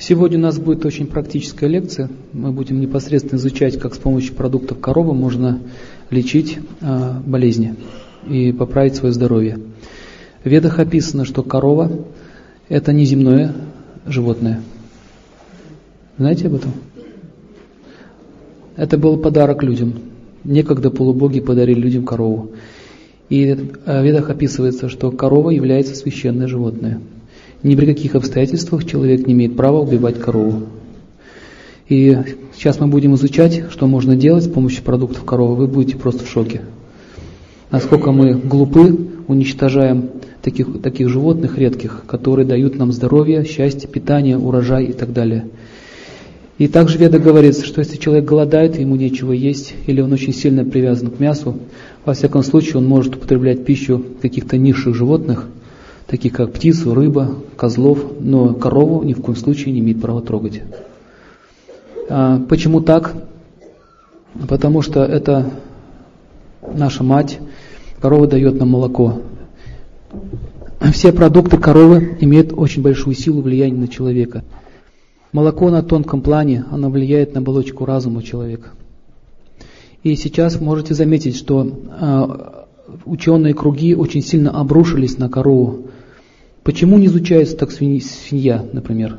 Сегодня у нас будет очень практическая лекция. Мы будем непосредственно изучать, как с помощью продуктов коровы можно лечить э, болезни и поправить свое здоровье. В ведах описано, что корова – это неземное животное. Знаете об этом? Это был подарок людям. Некогда полубоги подарили людям корову. И в ведах описывается, что корова является священное животное. Ни при каких обстоятельствах человек не имеет права убивать корову. И сейчас мы будем изучать, что можно делать с помощью продуктов коровы. Вы будете просто в шоке. Насколько мы глупы, уничтожаем таких, таких животных редких, которые дают нам здоровье, счастье, питание, урожай и так далее. И также Веда говорится, что если человек голодает, ему нечего есть, или он очень сильно привязан к мясу, во всяком случае он может употреблять пищу каких-то низших животных, таких как птицу, рыба, козлов, но корову ни в коем случае не имеет права трогать. А, почему так? Потому что это наша мать, корова дает нам молоко. Все продукты коровы имеют очень большую силу влияния на человека – Молоко на тонком плане, оно влияет на оболочку разума человека. И сейчас можете заметить, что э, ученые круги очень сильно обрушились на корову. Почему не изучается так свинья, например?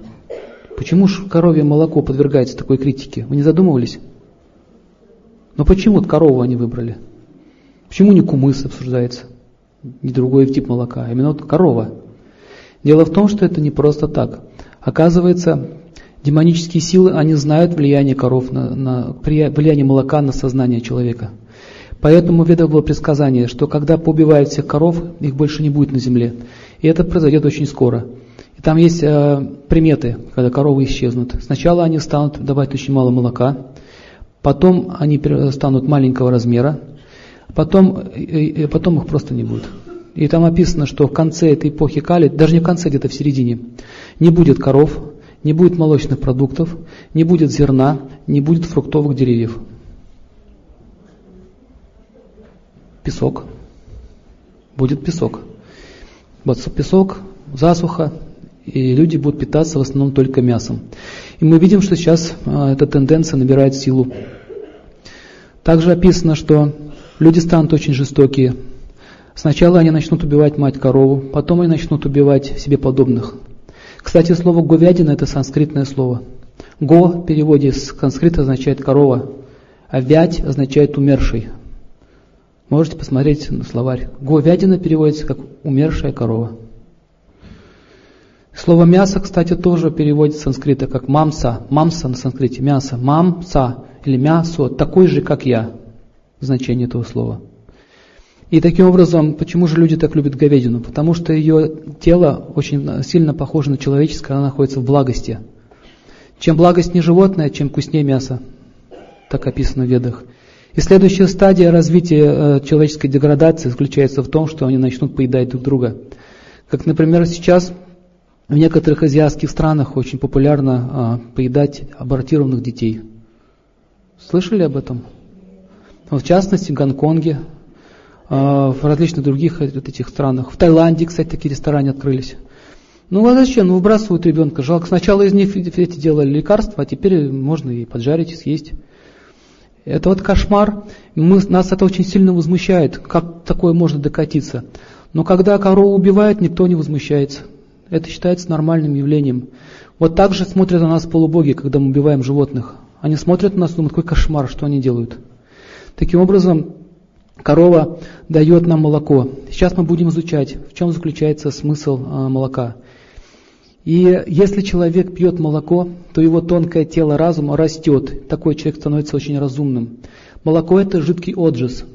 Почему же коровье молоко подвергается такой критике? Вы не задумывались? Но почему вот корову они выбрали? Почему не кумыс обсуждается? Не другой тип молока, а именно вот корова. Дело в том, что это не просто так. Оказывается, Демонические силы, они знают влияние коров, на, на, влияние молока на сознание человека. Поэтому в ведах было предсказание, что когда поубивают всех коров, их больше не будет на земле. И это произойдет очень скоро. И там есть э, приметы, когда коровы исчезнут. Сначала они станут давать очень мало молока, потом они станут маленького размера, потом, и, потом их просто не будет. И там описано, что в конце этой эпохи Кали, даже не в конце, где-то в середине, не будет коров, не будет молочных продуктов, не будет зерна, не будет фруктовых деревьев. Песок. Будет песок. Песок, засуха, и люди будут питаться в основном только мясом. И мы видим, что сейчас а, эта тенденция набирает силу. Также описано, что люди станут очень жестокие. Сначала они начнут убивать мать корову, потом они начнут убивать себе подобных. Кстати, слово говядина это санскритное слово. Го в переводе с санскрита означает корова, а вять означает умерший. Можете посмотреть на словарь. Говядина переводится как умершая корова. Слово мясо, кстати, тоже переводится с санскрита как мамса. Мамса на санскрите, мясо. Мамса или мясо, такой же, как я. Значение этого слова. И таким образом, почему же люди так любят говядину? Потому что ее тело очень сильно похоже на человеческое, она находится в благости. Чем благость не животное, чем вкуснее мясо. Так описано в ведах. И следующая стадия развития э, человеческой деградации заключается в том, что они начнут поедать друг друга. Как, например, сейчас в некоторых азиатских странах очень популярно а, поедать абортированных детей. Слышали об этом? В частности, в Гонконге, а, в различных других вот этих странах. В Таиланде, кстати, такие рестораны открылись. Ну а зачем? Ну выбрасывают ребенка. Жалко. Сначала из них эти делали лекарства, а теперь можно и поджарить, и съесть. Это вот кошмар. Мы, нас это очень сильно возмущает. Как такое можно докатиться? Но когда корову убивают, никто не возмущается. Это считается нормальным явлением. Вот так же смотрят на нас полубоги, когда мы убиваем животных. Они смотрят на нас и думают, какой кошмар, что они делают. Таким образом, корова дает нам молоко. Сейчас мы будем изучать, в чем заключается смысл а, молока. И если человек пьет молоко, то его тонкое тело разума растет. Такой человек становится очень разумным. Молоко это жидкий отжиз.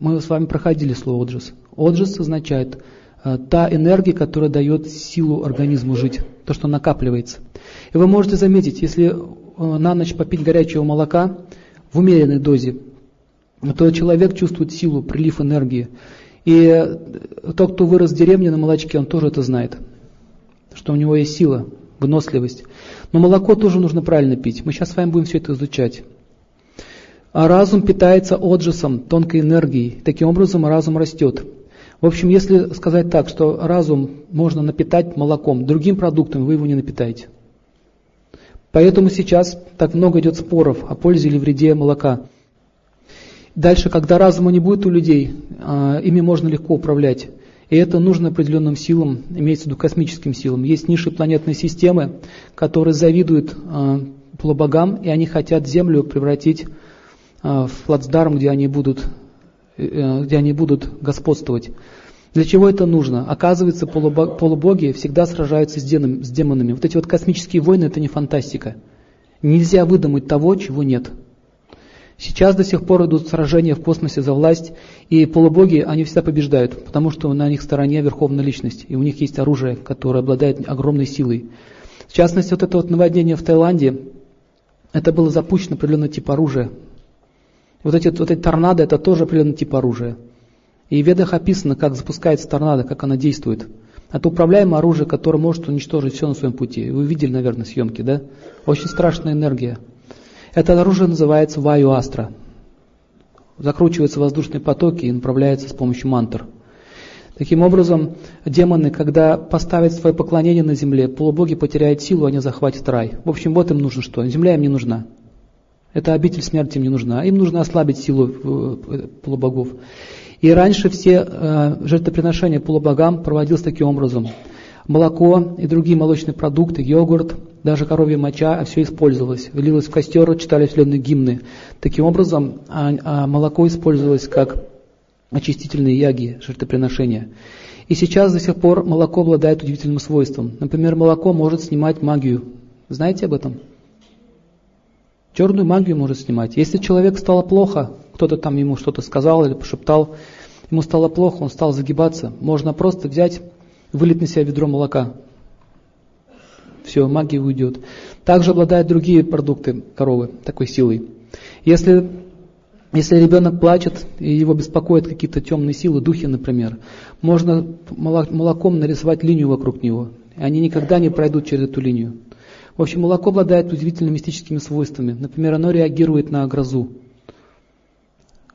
Мы с вами проходили слово отжиз. Отжиз означает э, та энергия, которая дает силу организму жить, то, что накапливается. И вы можете заметить, если э, на ночь попить горячего молока в умеренной дозе, то человек чувствует силу, прилив энергии. И тот, кто вырос в деревне на молочке, он тоже это знает, что у него есть сила, выносливость. Но молоко тоже нужно правильно пить. Мы сейчас с вами будем все это изучать. А разум питается отжисом, тонкой энергией. Таким образом разум растет. В общем, если сказать так, что разум можно напитать молоком, другим продуктом вы его не напитаете. Поэтому сейчас так много идет споров о пользе или вреде молока. Дальше, когда разума не будет у людей, а, ими можно легко управлять. И это нужно определенным силам, имеется в виду космическим силам. Есть ниши планетной системы, которые завидуют э, полубогам, и они хотят Землю превратить э, в плацдарм, где они будут, э, где они будут господствовать. Для чего это нужно? Оказывается, полубоги всегда сражаются с демонами. Вот эти вот космические войны – это не фантастика. Нельзя выдумать того, чего нет. Сейчас до сих пор идут сражения в космосе за власть, и полубоги, они всегда побеждают, потому что на них стороне верховная личность, и у них есть оружие, которое обладает огромной силой. В частности, вот это вот наводнение в Таиланде, это было запущено определенный тип оружия. Вот эти, вот эти торнадо, это тоже определенный тип оружия. И в ведах описано, как запускается торнадо, как она действует. Это управляемое оружие, которое может уничтожить все на своем пути. Вы видели, наверное, съемки, да? Очень страшная энергия. Это оружие называется Ваю Астра. Закручиваются воздушные потоки и направляется с помощью мантр. Таким образом, демоны, когда поставят свое поклонение на земле, полубоги потеряют силу, они захватят рай. В общем, вот им нужно что? Земля им не нужна. Эта обитель смерти им не нужна. Им нужно ослабить силу э, полубогов. И раньше все э, жертвоприношения полубогам проводилось таким образом. Молоко и другие молочные продукты, йогурт, даже коровья моча, все использовалось. Влилось в костер, читали определенные гимны. Таким образом, а, а молоко использовалось как очистительные яги, жертвоприношения. И сейчас до сих пор молоко обладает удивительным свойством. Например, молоко может снимать магию. Знаете об этом? Черную магию может снимать. Если человек стало плохо, кто-то там ему что-то сказал или пошептал, ему стало плохо, он стал загибаться, можно просто взять, вылить на себя ведро молока, все, магия уйдет. Также обладают другие продукты коровы такой силой. Если, если ребенок плачет и его беспокоят какие-то темные силы, духи, например, можно молоком нарисовать линию вокруг него. И они никогда не пройдут через эту линию. В общем, молоко обладает удивительными мистическими свойствами. Например, оно реагирует на грозу.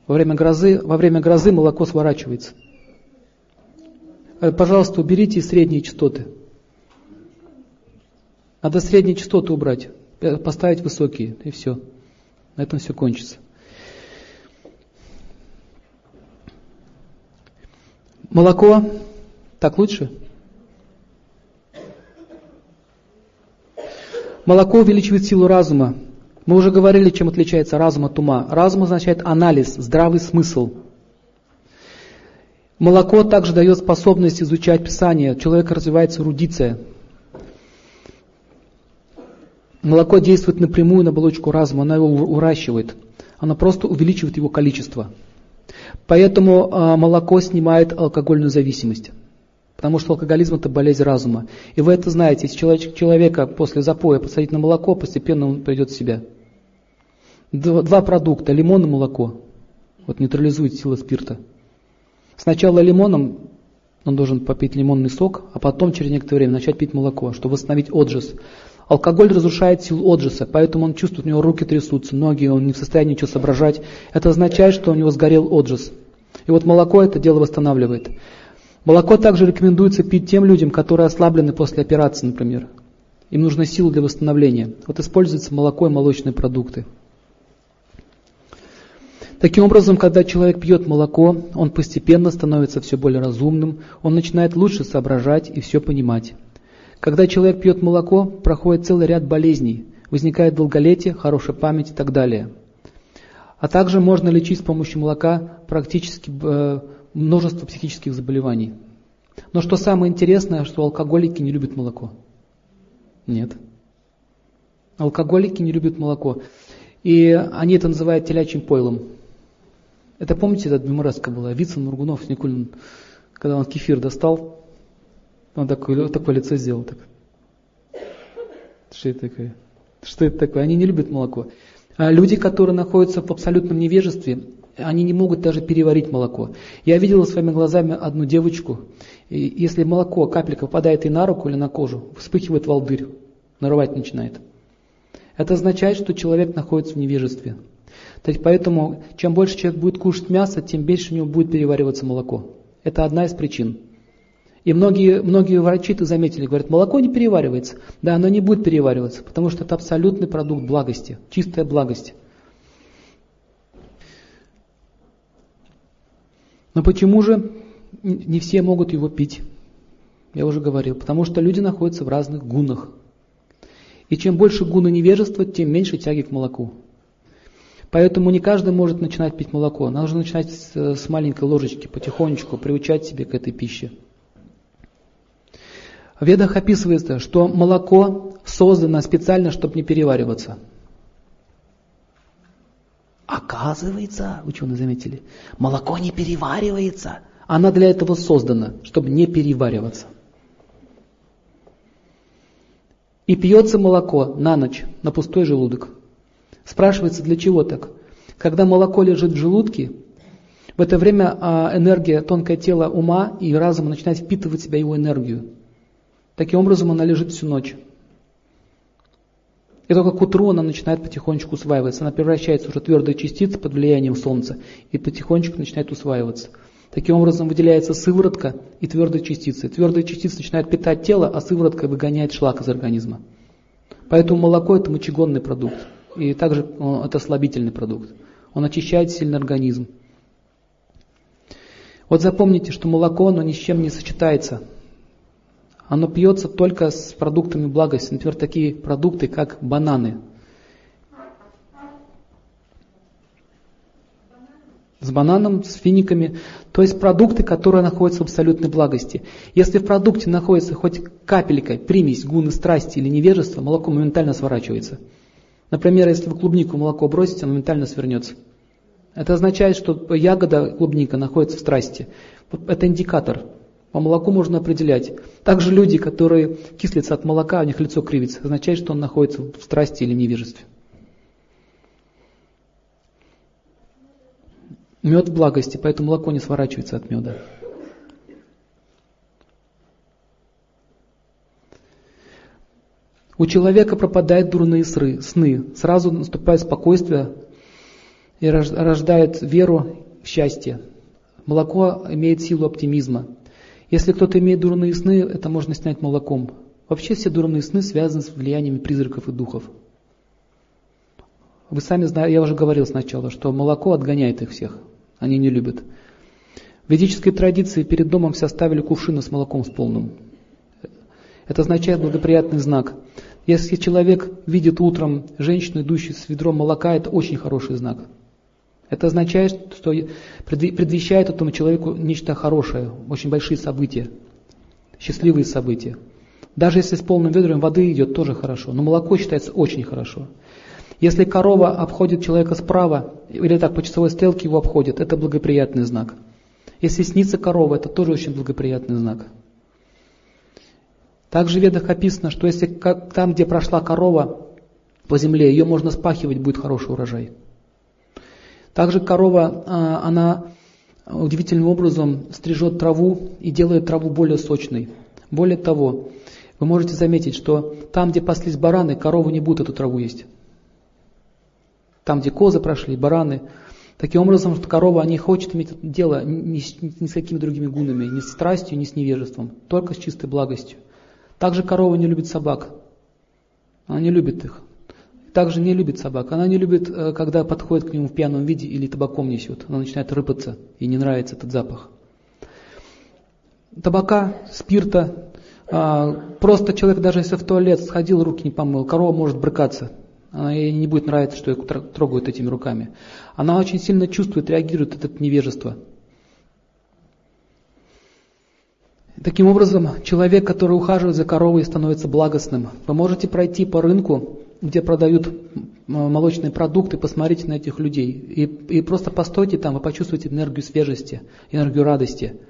Во время грозы, во время грозы молоко сворачивается. Э, пожалуйста, уберите средние частоты. Надо средние частоты убрать, э, поставить высокие, и все. На этом все кончится. Молоко, так лучше? Молоко увеличивает силу разума. Мы уже говорили, чем отличается разум от ума. Разум означает анализ, здравый смысл. Молоко также дает способность изучать Писание. Человек развивается эрудиция. Молоко действует напрямую на оболочку разума, она его уращивает. Она просто увеличивает его количество. Поэтому э, молоко снимает алкогольную зависимость. Потому что алкоголизм это болезнь разума. И вы это знаете, если человек, человека после запоя посадить на молоко, постепенно он придет в себя. Два, два продукта, лимон и молоко. Вот нейтрализует силы спирта. Сначала лимоном он должен попить лимонный сок, а потом через некоторое время начать пить молоко, чтобы восстановить отжиз. Алкоголь разрушает силу отжиса, поэтому он чувствует, у него руки трясутся, ноги, он не в состоянии ничего соображать. Это означает, что у него сгорел отжис. И вот молоко это дело восстанавливает. Молоко также рекомендуется пить тем людям, которые ослаблены после операции, например. Им нужна сила для восстановления. Вот используется молоко и молочные продукты. Таким образом, когда человек пьет молоко, он постепенно становится все более разумным, он начинает лучше соображать и все понимать. Когда человек пьет молоко, проходит целый ряд болезней, возникает долголетие, хорошая память и так далее. А также можно лечить с помощью молока практически э, множество психических заболеваний. Но что самое интересное, что алкоголики не любят молоко. Нет. Алкоголики не любят молоко. И они это называют телячьим пойлом. Это помните, эта мемораска была? Вицин, Мургунов, Никулин, когда он кефир достал, он такое, такое лицо сделал. Так. Что это такое? Что это такое? Они не любят молоко. А люди, которые находятся в абсолютном невежестве, они не могут даже переварить молоко. Я видел своими глазами одну девочку, и если молоко, капелька попадает ей на руку или на кожу, вспыхивает волдырь, нарывать начинает. Это означает, что человек находится в невежестве. То есть поэтому, чем больше человек будет кушать мясо, тем больше у него будет перевариваться молоко. Это одна из причин. И многие, многие врачи это заметили, говорят, молоко не переваривается. Да, оно не будет перевариваться, потому что это абсолютный продукт благости, чистая благость. Но почему же не все могут его пить? Я уже говорил, потому что люди находятся в разных гунах. И чем больше гуна невежества, тем меньше тяги к молоку. Поэтому не каждый может начинать пить молоко. Нужно начинать с, с маленькой ложечки, потихонечку приучать себе к этой пище. Ведах описывается, что молоко создано специально, чтобы не перевариваться. Оказывается, ученые заметили, молоко не переваривается. Оно для этого создано, чтобы не перевариваться. И пьется молоко на ночь, на пустой желудок. Спрашивается, для чего так? Когда молоко лежит в желудке, в это время а, энергия, тонкое тело ума и разума начинает впитывать в себя его энергию. Таким образом, она лежит всю ночь. И только к утру она начинает потихонечку усваиваться. Она превращается уже в твердые частицы под влиянием Солнца и потихонечку начинает усваиваться. Таким образом выделяется сыворотка и твердые частицы. Твердые частицы начинают питать тело, а сыворотка выгоняет шлак из организма. Поэтому молоко это мочегонный продукт. И также это слабительный продукт. Он очищает сильный организм. Вот запомните, что молоко, оно ни с чем не сочетается оно пьется только с продуктами благости. Например, такие продукты, как бананы. С бананом, с финиками. То есть продукты, которые находятся в абсолютной благости. Если в продукте находится хоть капелька, примесь, гуны, страсти или невежества, молоко моментально сворачивается. Например, если вы клубнику молоко бросите, оно моментально свернется. Это означает, что ягода клубника находится в страсти. Это индикатор. По молоку можно определять. Также люди, которые кислятся от молока, у них лицо кривится, означает, что он находится в страсти или невежестве. Мед в благости, поэтому молоко не сворачивается от меда. У человека пропадают дурные сны, сразу наступает спокойствие и рождает веру в счастье. Молоко имеет силу оптимизма. Если кто-то имеет дурные сны, это можно снять молоком. Вообще все дурные сны связаны с влияниями призраков и духов. Вы сами знаете, я уже говорил сначала, что молоко отгоняет их всех. Они не любят. В ведической традиции перед домом все ставили кувшины с молоком с полным. Это означает благоприятный знак. Если человек видит утром женщину, идущую с ведром молока, это очень хороший знак. Это означает, что предвещает этому человеку нечто хорошее, очень большие события, счастливые события. Даже если с полным ведром воды идет, тоже хорошо, но молоко считается очень хорошо. Если корова обходит человека справа, или так по часовой стрелке его обходит, это благоприятный знак. Если снится корова, это тоже очень благоприятный знак. Также в ведах описано, что если там, где прошла корова по земле, ее можно спахивать, будет хороший урожай. Также корова, а, она удивительным образом стрижет траву и делает траву более сочной. Более того, вы можете заметить, что там, где паслись бараны, коровы не будут эту траву есть. Там, где козы прошли, бараны. Таким образом, что корова не хочет иметь дело ни с, ни с какими другими гунами, ни с страстью, ни с невежеством, только с чистой благостью. Также корова не любит собак. Она не любит их также не любит собак. Она не любит, э, когда подходит к нему в пьяном виде или табаком несет. Она начинает рыпаться, ей не нравится этот запах. Табака, спирта, а, просто человек даже если в туалет сходил, руки не помыл, корова может брыкаться. Она ей не будет нравиться, что ее трогают этими руками. Она очень сильно чувствует, реагирует от этого невежества. Таким образом, человек, который ухаживает за коровой, становится благостным. Вы можете пройти по рынку где продают молочные продукты, посмотрите на этих людей. И, и просто постойте там, вы почувствуете энергию свежести, энергию радости,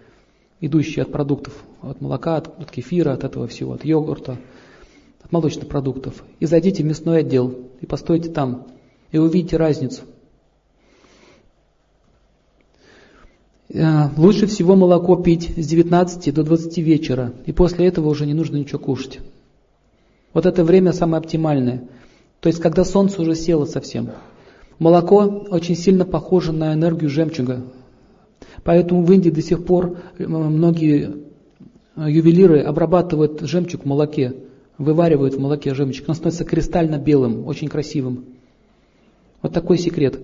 идущую от продуктов, от молока, от, от кефира, от этого всего, от йогурта, от молочных продуктов. И зайдите в мясной отдел, и постойте там, и увидите разницу. Э, лучше всего молоко пить с 19 до 20 вечера, и после этого уже не нужно ничего кушать. Вот это время самое оптимальное. То есть, когда солнце уже село совсем. Молоко очень сильно похоже на энергию жемчуга. Поэтому в Индии до сих пор э, многие э, ювелиры обрабатывают жемчуг в молоке, вываривают в молоке жемчуг, он становится кристально белым, очень красивым. Вот такой секрет.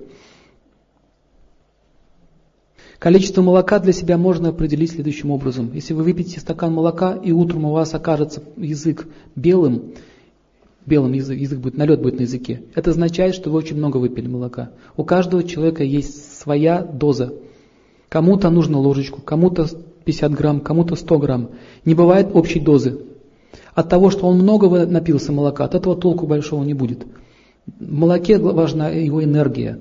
Количество молока для себя можно определить следующим образом. Если вы выпьете стакан молока, и утром у вас окажется язык белым, белым язык, язык будет, налет будет на языке, это означает, что вы очень много выпили молока. У каждого человека есть своя доза. Кому-то нужно ложечку, кому-то 50 грамм, кому-то 100 грамм. Не бывает общей дозы. От того, что он много напился молока, от этого толку большого не будет. В молоке важна его энергия,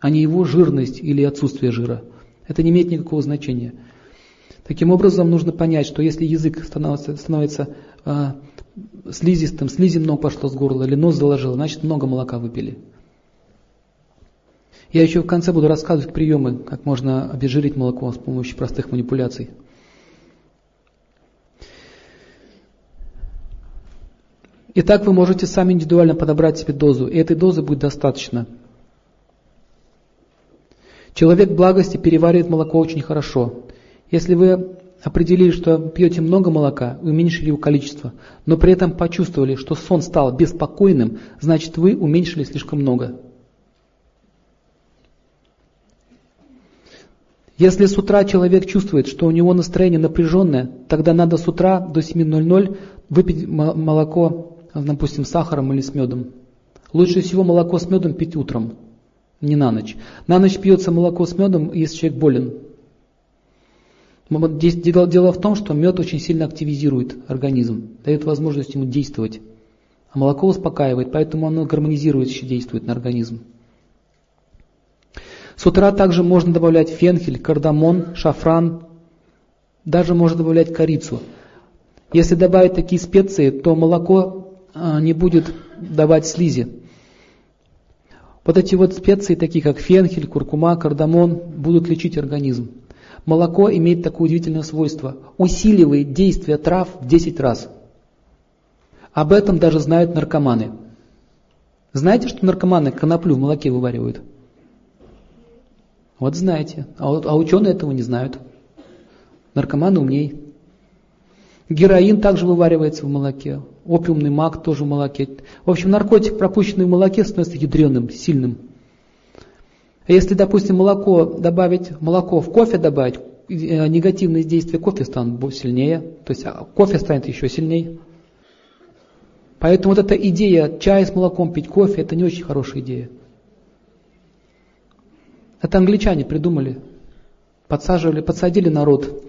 а не его жирность или отсутствие жира. Это не имеет никакого значения. Таким образом, нужно понять, что если язык становится, становится э, слизистым, слизи много пошло с горла, или нос заложило, значит много молока выпили. Я еще в конце буду рассказывать приемы, как можно обезжирить молоко с помощью простых манипуляций. Итак, вы можете сами индивидуально подобрать себе дозу, и этой дозы будет достаточно. Человек благости переваривает молоко очень хорошо. Если вы определили, что пьете много молока, уменьшили его количество, но при этом почувствовали, что сон стал беспокойным, значит вы уменьшили слишком много. Если с утра человек чувствует, что у него настроение напряженное, тогда надо с утра до 7.00 выпить молоко, допустим, с сахаром или с медом. Лучше всего молоко с медом пить утром не на ночь. На ночь пьется молоко с медом, если человек болен. Дело в том, что мед очень сильно активизирует организм, дает возможность ему действовать. А молоко успокаивает, поэтому оно гармонизирующе действует на организм. С утра также можно добавлять фенхель, кардамон, шафран, даже можно добавлять корицу. Если добавить такие специи, то молоко а, не будет давать слизи. Вот эти вот специи, такие как фенхель, куркума, кардамон, будут лечить организм. Молоко имеет такое удивительное свойство. Усиливает действие трав в 10 раз. Об этом даже знают наркоманы. Знаете, что наркоманы коноплю в молоке вываривают? Вот знаете. А, а ученые этого не знают. Наркоманы умней. Героин также вываривается в молоке. Опиумный мак тоже в молоке. В общем, наркотик, пропущенный в молоке, становится ядреным, сильным. Если, допустим, молоко добавить, молоко в кофе добавить, э, негативные действия кофе станут сильнее, то есть а, кофе станет еще сильнее. Поэтому вот эта идея чай с молоком пить кофе, это не очень хорошая идея. Это англичане придумали, подсаживали, подсадили народ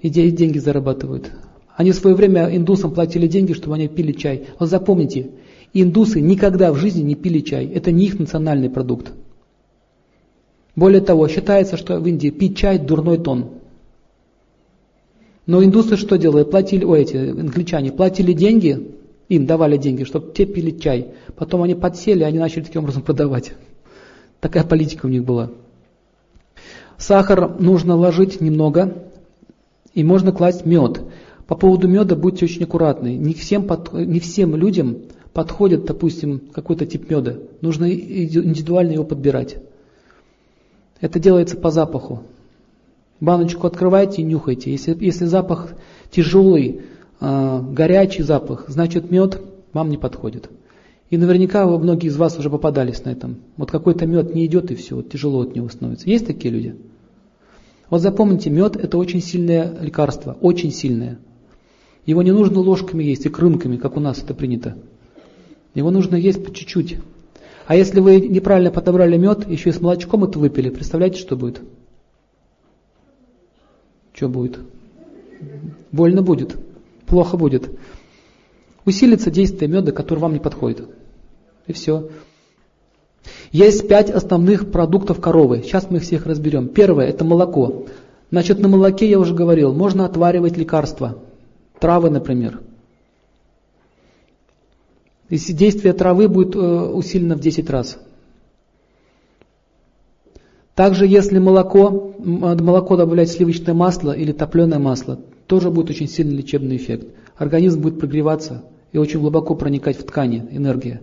и деньги зарабатывают. Они в свое время индусам платили деньги, чтобы они пили чай. Вот запомните, индусы никогда в жизни не пили чай. Это не их национальный продукт. Более того, считается, что в Индии пить чай – дурной тон. Но индусы что делали? Платили, ой, эти англичане платили деньги, им давали деньги, чтобы те пили чай. Потом они подсели, они начали таким образом продавать. Такая политика у них была. Сахар нужно ложить немного, и можно класть мед. По поводу меда будьте очень аккуратны. Не всем, под, не всем людям подходит, допустим, какой-то тип меда. Нужно индивидуально его подбирать. Это делается по запаху. Баночку открывайте и нюхайте. Если, если запах тяжелый, э, горячий запах, значит мед вам не подходит. И наверняка вы, многие из вас уже попадались на этом. Вот какой-то мед не идет и все, вот тяжело от него становится. Есть такие люди? Вот запомните, мед это очень сильное лекарство, очень сильное. Его не нужно ложками есть и крынками, как у нас это принято. Его нужно есть по чуть-чуть. А если вы неправильно подобрали мед, еще и с молочком это выпили, представляете, что будет? Что будет? Больно будет, плохо будет. Усилится действие меда, который вам не подходит. И все. Есть пять основных продуктов коровы. Сейчас мы их всех разберем. Первое – это молоко. Значит, на молоке, я уже говорил, можно отваривать лекарства. Травы, например. Если действие травы будет э, усилено в 10 раз. Также, если молоко, молоко добавлять сливочное масло или топленое масло, тоже будет очень сильный лечебный эффект. Организм будет прогреваться и очень глубоко проникать в ткани энергия.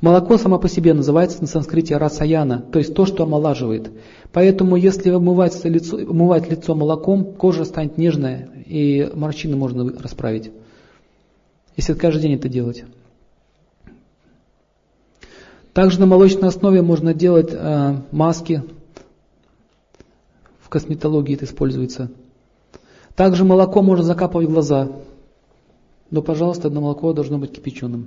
Молоко само по себе называется на санскрите расаяна, то есть то, что омолаживает. Поэтому если умывать лицо, умывать лицо молоком, кожа станет нежная, и морщины можно расправить. Если каждый день это делать. Также на молочной основе можно делать э, маски. В косметологии это используется. Также молоко можно закапывать в глаза. Но, пожалуйста, одно молоко должно быть кипяченым.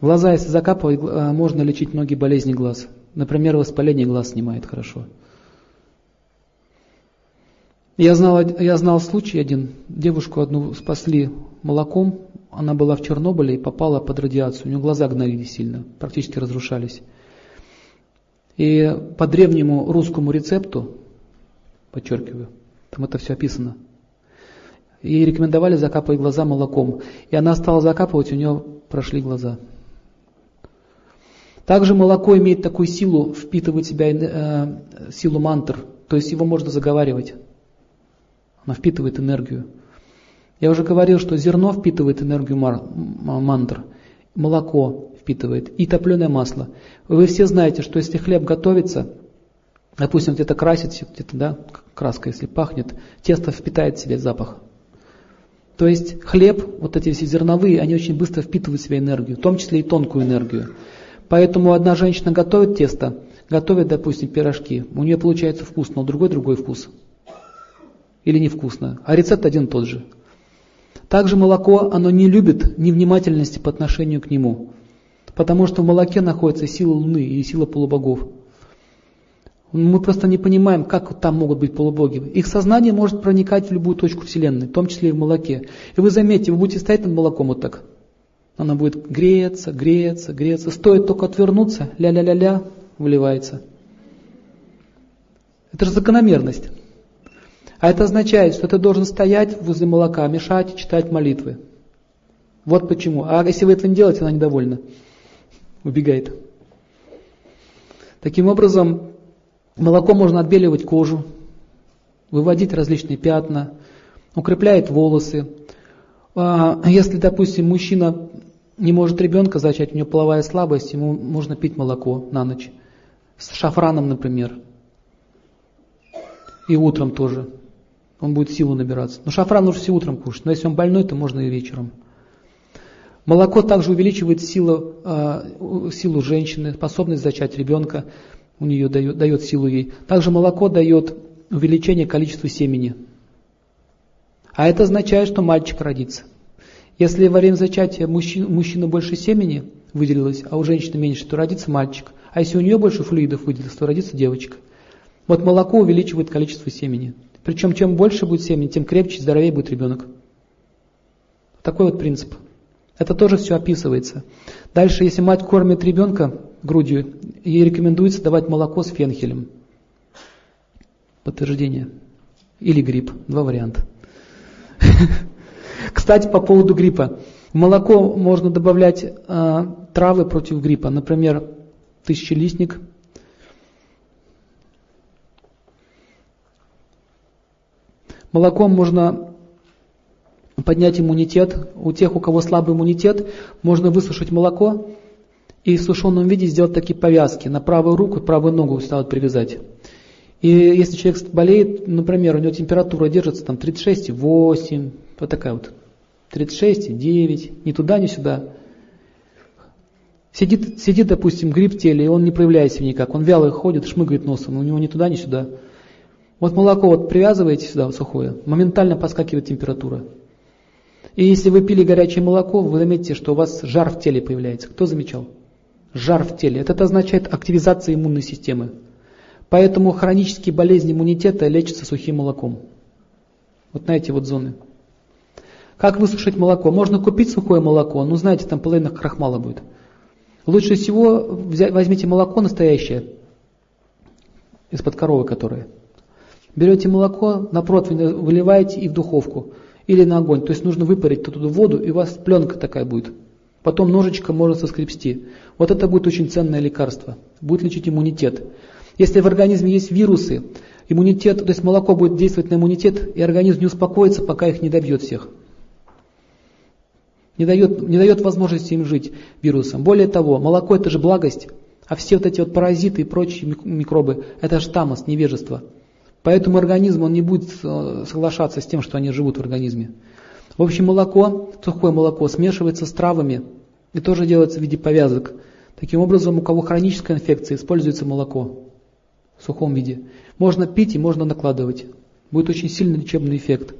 Глаза, если закапывать, э, можно лечить многие болезни глаз. Например, воспаление глаз снимает хорошо. Я знал, я знал случай один, девушку одну спасли молоком, она была в Чернобыле и попала под радиацию, у нее глаза гнорили сильно, практически разрушались. И по древнему русскому рецепту, подчеркиваю, там это все описано, ей рекомендовали закапывать глаза молоком. И она стала закапывать, у нее прошли глаза. Также молоко имеет такую силу впитывать в себя э, силу мантр, то есть его можно заговаривать. Оно впитывает энергию. Я уже говорил, что зерно впитывает энергию мантр, молоко впитывает и топленое масло. Вы все знаете, что если хлеб готовится, допустим, где-то красится, где-то, да, краска, если пахнет, тесто впитает в себе запах. То есть хлеб, вот эти все зерновые, они очень быстро впитывают в себя энергию, в том числе и тонкую энергию. Поэтому одна женщина готовит тесто, готовит, допустим, пирожки, у нее получается вкусно, у другой другой вкус или невкусно, а рецепт один тот же. Также молоко, оно не любит невнимательности по отношению к нему, потому что в молоке находится сила Луны и сила полубогов. Мы просто не понимаем, как там могут быть полубоги. Их сознание может проникать в любую точку Вселенной, в том числе и в молоке. И вы заметите, вы будете стоять над молоком вот так. Оно будет греться, греться, греться. Стоит только отвернуться, ля-ля-ля-ля, выливается. Это же закономерность. А это означает, что ты должен стоять возле молока, мешать, читать молитвы. Вот почему. А если вы этого не делаете, она недовольна. Убегает. Таким образом, молоко можно отбеливать кожу, выводить различные пятна, укрепляет волосы. А если, допустим, мужчина не может ребенка зачать, у него половая слабость, ему можно пить молоко на ночь. С шафраном, например. И утром тоже он будет силу набираться. Но шафран нужно все утром кушать, но если он больной, то можно и вечером. Молоко также увеличивает силу, э, силу женщины, способность зачать ребенка, у нее дает, дает силу ей. Также молоко дает увеличение количества семени. А это означает, что мальчик родится. Если во время зачатия мужчина, мужчина больше семени выделилось, а у женщины меньше, то родится мальчик. А если у нее больше флюидов выделилось, то родится девочка. Вот молоко увеличивает количество семени. Причем чем больше будет семени, тем крепче и здоровее будет ребенок. Такой вот принцип. Это тоже все описывается. Дальше, если мать кормит ребенка грудью, ей рекомендуется давать молоко с фенхелем. Подтверждение. Или грипп. Два варианта. Кстати, по поводу гриппа. В молоко можно добавлять э, травы против гриппа. Например, тысячелистник – Молоком можно поднять иммунитет. У тех, у кого слабый иммунитет, можно высушить молоко и в сушеном виде сделать такие повязки. На правую руку, правую ногу стало привязать. И если человек болеет, например, у него температура держится там 36,8, вот такая вот, 36,9, ни туда, ни сюда. Сидит, сидит, допустим, грипп в теле, и он не проявляет себя никак, он вяло ходит, шмыгает носом, у него ни туда, ни сюда. Вот молоко вот привязываете сюда вот сухое, моментально подскакивает температура. И если вы пили горячее молоко, вы заметите, что у вас жар в теле появляется. Кто замечал? Жар в теле. Это означает активизация иммунной системы. Поэтому хронические болезни иммунитета лечатся сухим молоком. Вот на эти вот зоны. Как высушить молоко? Можно купить сухое молоко, но знаете, там половина крахмала будет. Лучше всего взять, возьмите молоко настоящее, из-под коровы которое. Берете молоко, на противень выливаете и в духовку. Или на огонь. То есть нужно выпарить туда воду, и у вас пленка такая будет. Потом ножичком можно соскребсти. Вот это будет очень ценное лекарство. Будет лечить иммунитет. Если в организме есть вирусы, иммунитет, то есть молоко будет действовать на иммунитет, и организм не успокоится, пока их не добьет всех. Не дает, не дает возможности им жить вирусом. Более того, молоко это же благость, а все вот эти вот паразиты и прочие микробы, это же тамос, невежество. Поэтому организм он не будет э, соглашаться с тем, что они живут в организме. В общем, молоко, сухое молоко смешивается с травами и тоже делается в виде повязок. Таким образом, у кого хроническая инфекция, используется молоко в сухом виде. Можно пить и можно накладывать. Будет очень сильный лечебный эффект.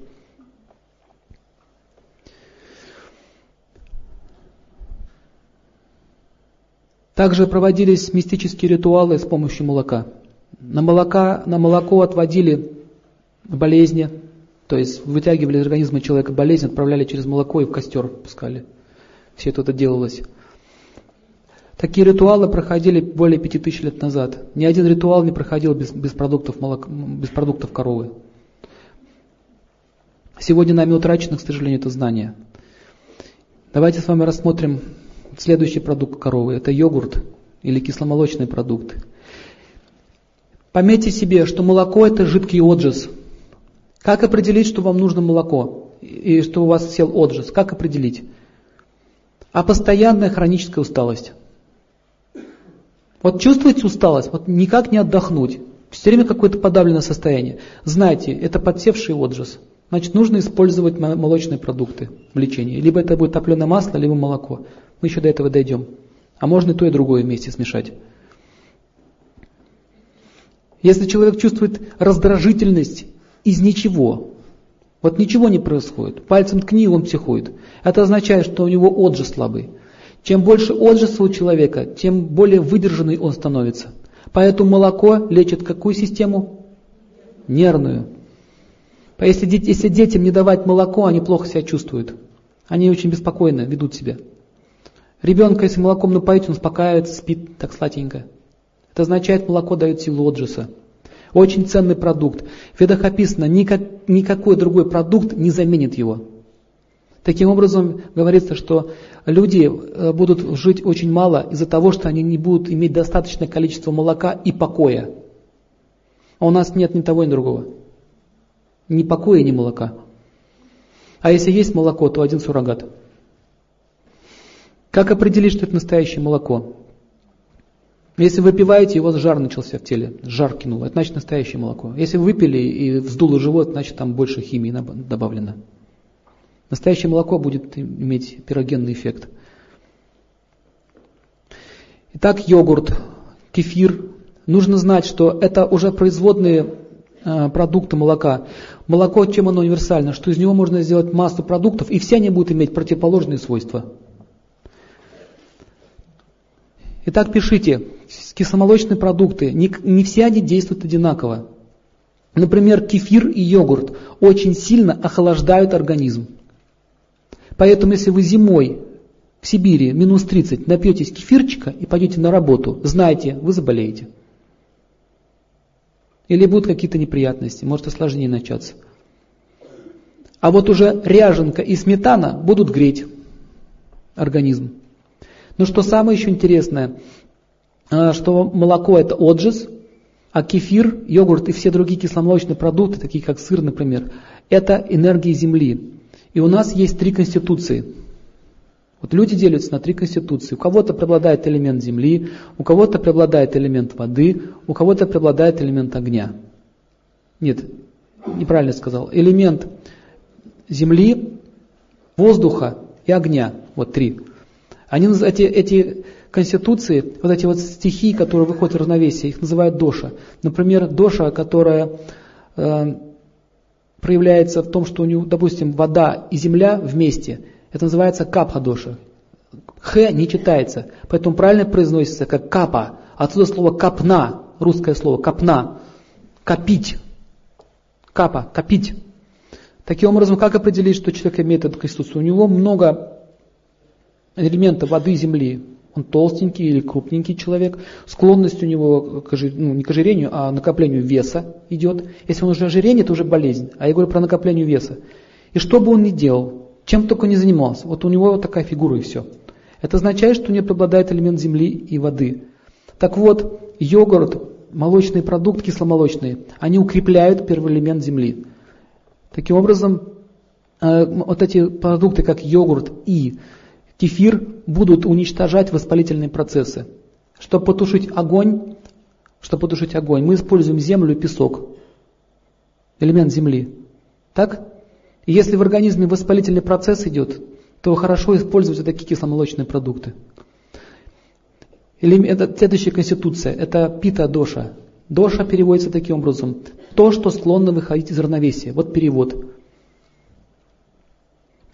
Также проводились мистические ритуалы с помощью молока. На, молока, на молоко отводили болезни, то есть вытягивали из организма человека болезнь, отправляли через молоко и в костер пускали. Все это делалось. Такие ритуалы проходили более пяти тысяч лет назад. Ни один ритуал не проходил без, без, продуктов, молока, без продуктов коровы. Сегодня нами утрачено, к сожалению, это знание. Давайте с вами рассмотрим следующий продукт коровы. Это йогурт или кисломолочный продукт. Пометьте себе, что молоко это жидкий отжиз. Как определить, что вам нужно молоко и что у вас сел отжиз? Как определить? А постоянная хроническая усталость. Вот чувствуете усталость, вот никак не отдохнуть. Все время какое-то подавленное состояние. Знайте, это подсевший отжиз. Значит, нужно использовать молочные продукты в лечении. Либо это будет топленое масло, либо молоко. Мы еще до этого дойдем. А можно и то, и другое вместе смешать. Если человек чувствует раздражительность из ничего, вот ничего не происходит, пальцем ткни, он психует, это означает, что у него отжиг слабый. Чем больше отжиса у человека, тем более выдержанный он становится. Поэтому молоко лечит какую систему? Нервную. Если, если детям не давать молоко, они плохо себя чувствуют. Они очень беспокойно ведут себя. Ребенка, если молоком напоить, он успокаивается, спит так сладенько. Это означает, молоко дает силу отжиса. Очень ценный продукт. В ведах описано, никак, никакой другой продукт не заменит его. Таким образом, говорится, что люди э, будут жить очень мало из-за того, что они не будут иметь достаточное количество молока и покоя. А у нас нет ни того, ни другого. Ни покоя, ни молока. А если есть молоко, то один суррогат. Как определить, что это настоящее молоко? Если вы выпиваете, у вас жар начался в теле, жар кинул, это значит настоящее молоко. Если вы выпили и вздуло живот, значит там больше химии добавлено. Настоящее молоко будет иметь пирогенный эффект. Итак, йогурт, кефир. Нужно знать, что это уже производные э, продукты молока. Молоко, чем оно универсально, что из него можно сделать массу продуктов, и все они будут иметь противоположные свойства. Итак, пишите, кисломолочные продукты, не, не все они действуют одинаково. Например, кефир и йогурт очень сильно охлаждают организм. Поэтому, если вы зимой в Сибири минус 30 напьетесь кефирчика и пойдете на работу, знайте, вы заболеете. Или будут какие-то неприятности, может осложнение начаться. А вот уже ряженка и сметана будут греть организм. Но что самое еще интересное, что молоко это отжиз, а кефир, йогурт и все другие кисломолочные продукты, такие как сыр, например, это энергии Земли. И у нас есть три конституции. Вот люди делятся на три конституции. У кого-то преобладает элемент земли, у кого-то преобладает элемент воды, у кого-то преобладает элемент огня. Нет, неправильно сказал. Элемент земли, воздуха и огня. Вот три. Они, эти, эти конституции, вот эти вот стихии, которые выходят в равновесие, их называют доша. Например, доша, которая э, проявляется в том, что у него, допустим, вода и земля вместе, это называется капха доша. Х не читается, поэтому правильно произносится как капа. Отсюда слово капна, русское слово капна, копить. Капа, копить. Таким образом, как определить, что человек имеет эту конституцию? У него много элемента воды и земли. Он толстенький или крупненький человек, склонность у него к, ну, не к ожирению, а накоплению веса идет. Если он уже ожирение, это уже болезнь. А я говорю про накопление веса. И что бы он ни делал, чем только не занимался, вот у него вот такая фигура и все. Это означает, что у него преобладает элемент земли и воды. Так вот, йогурт, молочный продукт, кисломолочные, они укрепляют первый элемент земли. Таким образом, э, вот эти продукты, как йогурт и кефир будут уничтожать воспалительные процессы. Чтобы потушить огонь, чтобы потушить огонь, мы используем землю и песок. элемент земли. Так? И если в организме воспалительный процесс идет, то хорошо использовать вот такие кисломолочные продукты. Или это следующая конституция, это пита-доша. Доша переводится таким образом. То, что склонно выходить из равновесия. Вот перевод.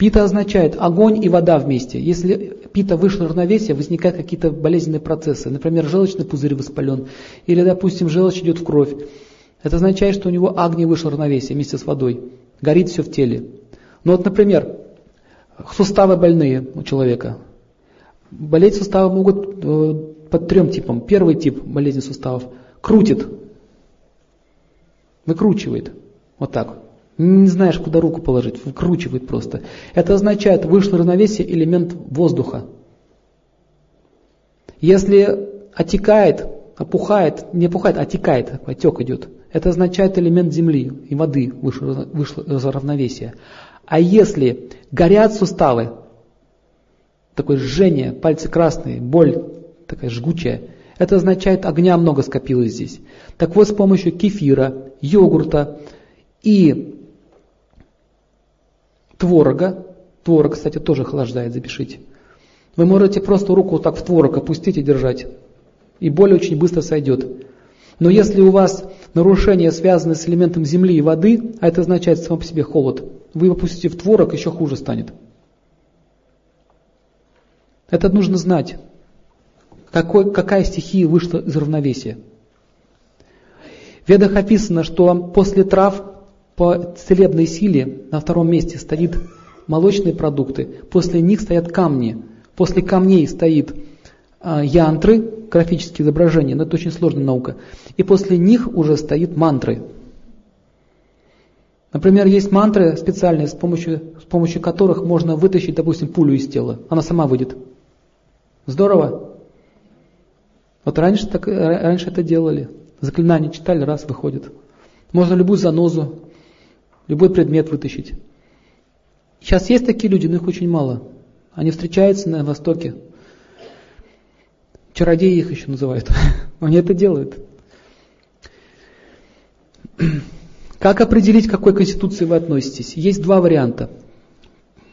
Пита означает огонь и вода вместе. Если пита вышло равновесие, возникают какие-то болезненные процессы. Например, желчный пузырь воспален. Или, допустим, желчь идет в кровь. Это означает, что у него агни вышло равновесие вместе с водой. Горит все в теле. Ну вот, например, суставы больные у человека. Болеть суставы могут э, под трем типам. Первый тип болезни суставов крутит, выкручивает, вот так. Не знаешь, куда руку положить, выкручивает просто. Это означает вышло равновесие элемент воздуха. Если отекает, опухает, не опухает, а отекает, отек идет, это означает элемент земли и воды вышло, вышло равновесие. А если горят суставы, такое жжение, пальцы красные, боль такая жгучая, это означает, огня много скопилось здесь. Так вот, с помощью кефира, йогурта и творога, творог, кстати, тоже охлаждает, запишите. Вы можете просто руку вот так в творог опустить и держать, и боль очень быстро сойдет. Но если у вас нарушение связано с элементом земли и воды, а это означает само по себе холод, вы его пустите в творог, еще хуже станет. Это нужно знать. Какой, какая стихия вышла из равновесия. В ведах описано, что после трав по целебной силе на втором месте стоит молочные продукты, после них стоят камни, после камней стоит а, янтры, графические изображения, но это очень сложная наука, и после них уже стоит мантры. Например, есть мантры специальные, с помощью, с помощью которых можно вытащить, допустим, пулю из тела. Она сама выйдет. Здорово? Вот раньше, так, раньше это делали. Заклинания читали, раз выходит. Можно любую занозу, любой предмет вытащить. Сейчас есть такие люди, но их очень мало. Они встречаются на Востоке. Чародеи их еще называют. Они это делают. Как определить, к какой конституции вы относитесь? Есть два варианта.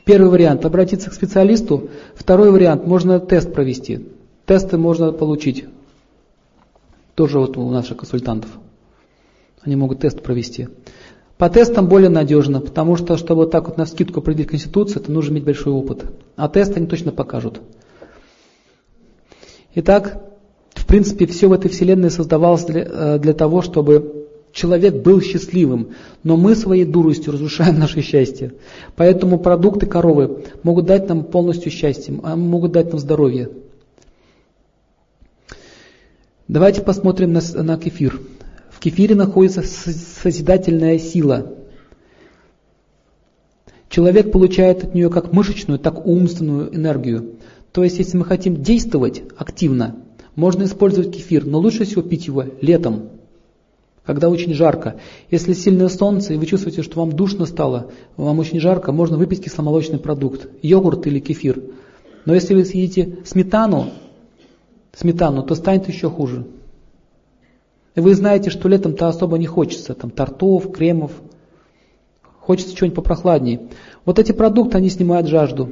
Первый вариант – обратиться к специалисту. Второй вариант – можно тест провести. Тесты можно получить. Тоже вот у наших консультантов. Они могут тест провести. По тестам более надежно, потому что, чтобы вот так вот на скидку определить Конституцию, это нужно иметь большой опыт. А тест они точно покажут. Итак, в принципе, все в этой вселенной создавалось для, э, для того, чтобы человек был счастливым, но мы своей дуростью разрушаем наше счастье. Поэтому продукты коровы могут дать нам полностью счастье, а могут дать нам здоровье. Давайте посмотрим на, на кефир. В кефире находится созидательная сила. Человек получает от нее как мышечную, так и умственную энергию. То есть, если мы хотим действовать активно, можно использовать кефир, но лучше всего пить его летом, когда очень жарко. Если сильное солнце, и вы чувствуете, что вам душно стало, вам очень жарко, можно выпить кисломолочный продукт, йогурт или кефир. Но если вы съедите сметану, сметану, то станет еще хуже. Вы знаете, что летом-то особо не хочется, там тортов, кремов, хочется чего-нибудь попрохладнее. Вот эти продукты, они снимают жажду.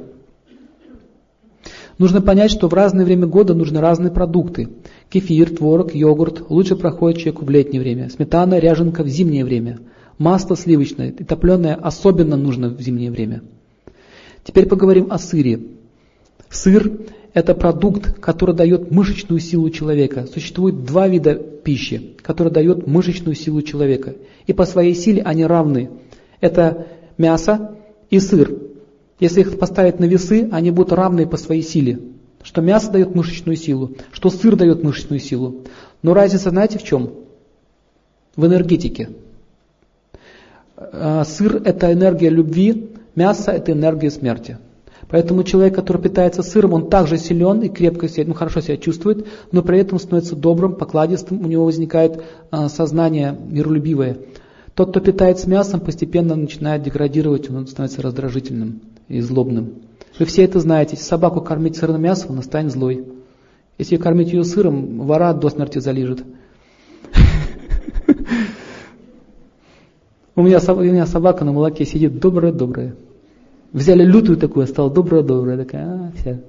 Нужно понять, что в разное время года нужны разные продукты. Кефир, творог, йогурт лучше проходит человеку в летнее время. Сметана, ряженка в зимнее время. Масло сливочное и топленое особенно нужно в зимнее время. Теперь поговорим о сыре. Сыр – это продукт, который дает мышечную силу человека. Существует два вида пищи, которые дают мышечную силу человека. И по своей силе они равны. Это мясо и сыр. Если их поставить на весы, они будут равны по своей силе. Что мясо дает мышечную силу, что сыр дает мышечную силу. Но разница знаете в чем? В энергетике. А, сыр – это энергия любви, мясо – это энергия смерти. Поэтому человек, который питается сыром, он также силен и крепко себя, ну, хорошо себя чувствует, но при этом становится добрым, покладистым, у него возникает а, сознание миролюбивое. Тот, кто питается мясом, постепенно начинает деградировать, он становится раздражительным и злобным. Вы все это знаете. Если собаку кормить сырным мясом, она станет злой. Если кормить ее сыром, вора до смерти залижет. У меня, у меня собака на молоке сидит добрая-добрая. Взяли лютую такую, а стала добрая-добрая такая, а, вся.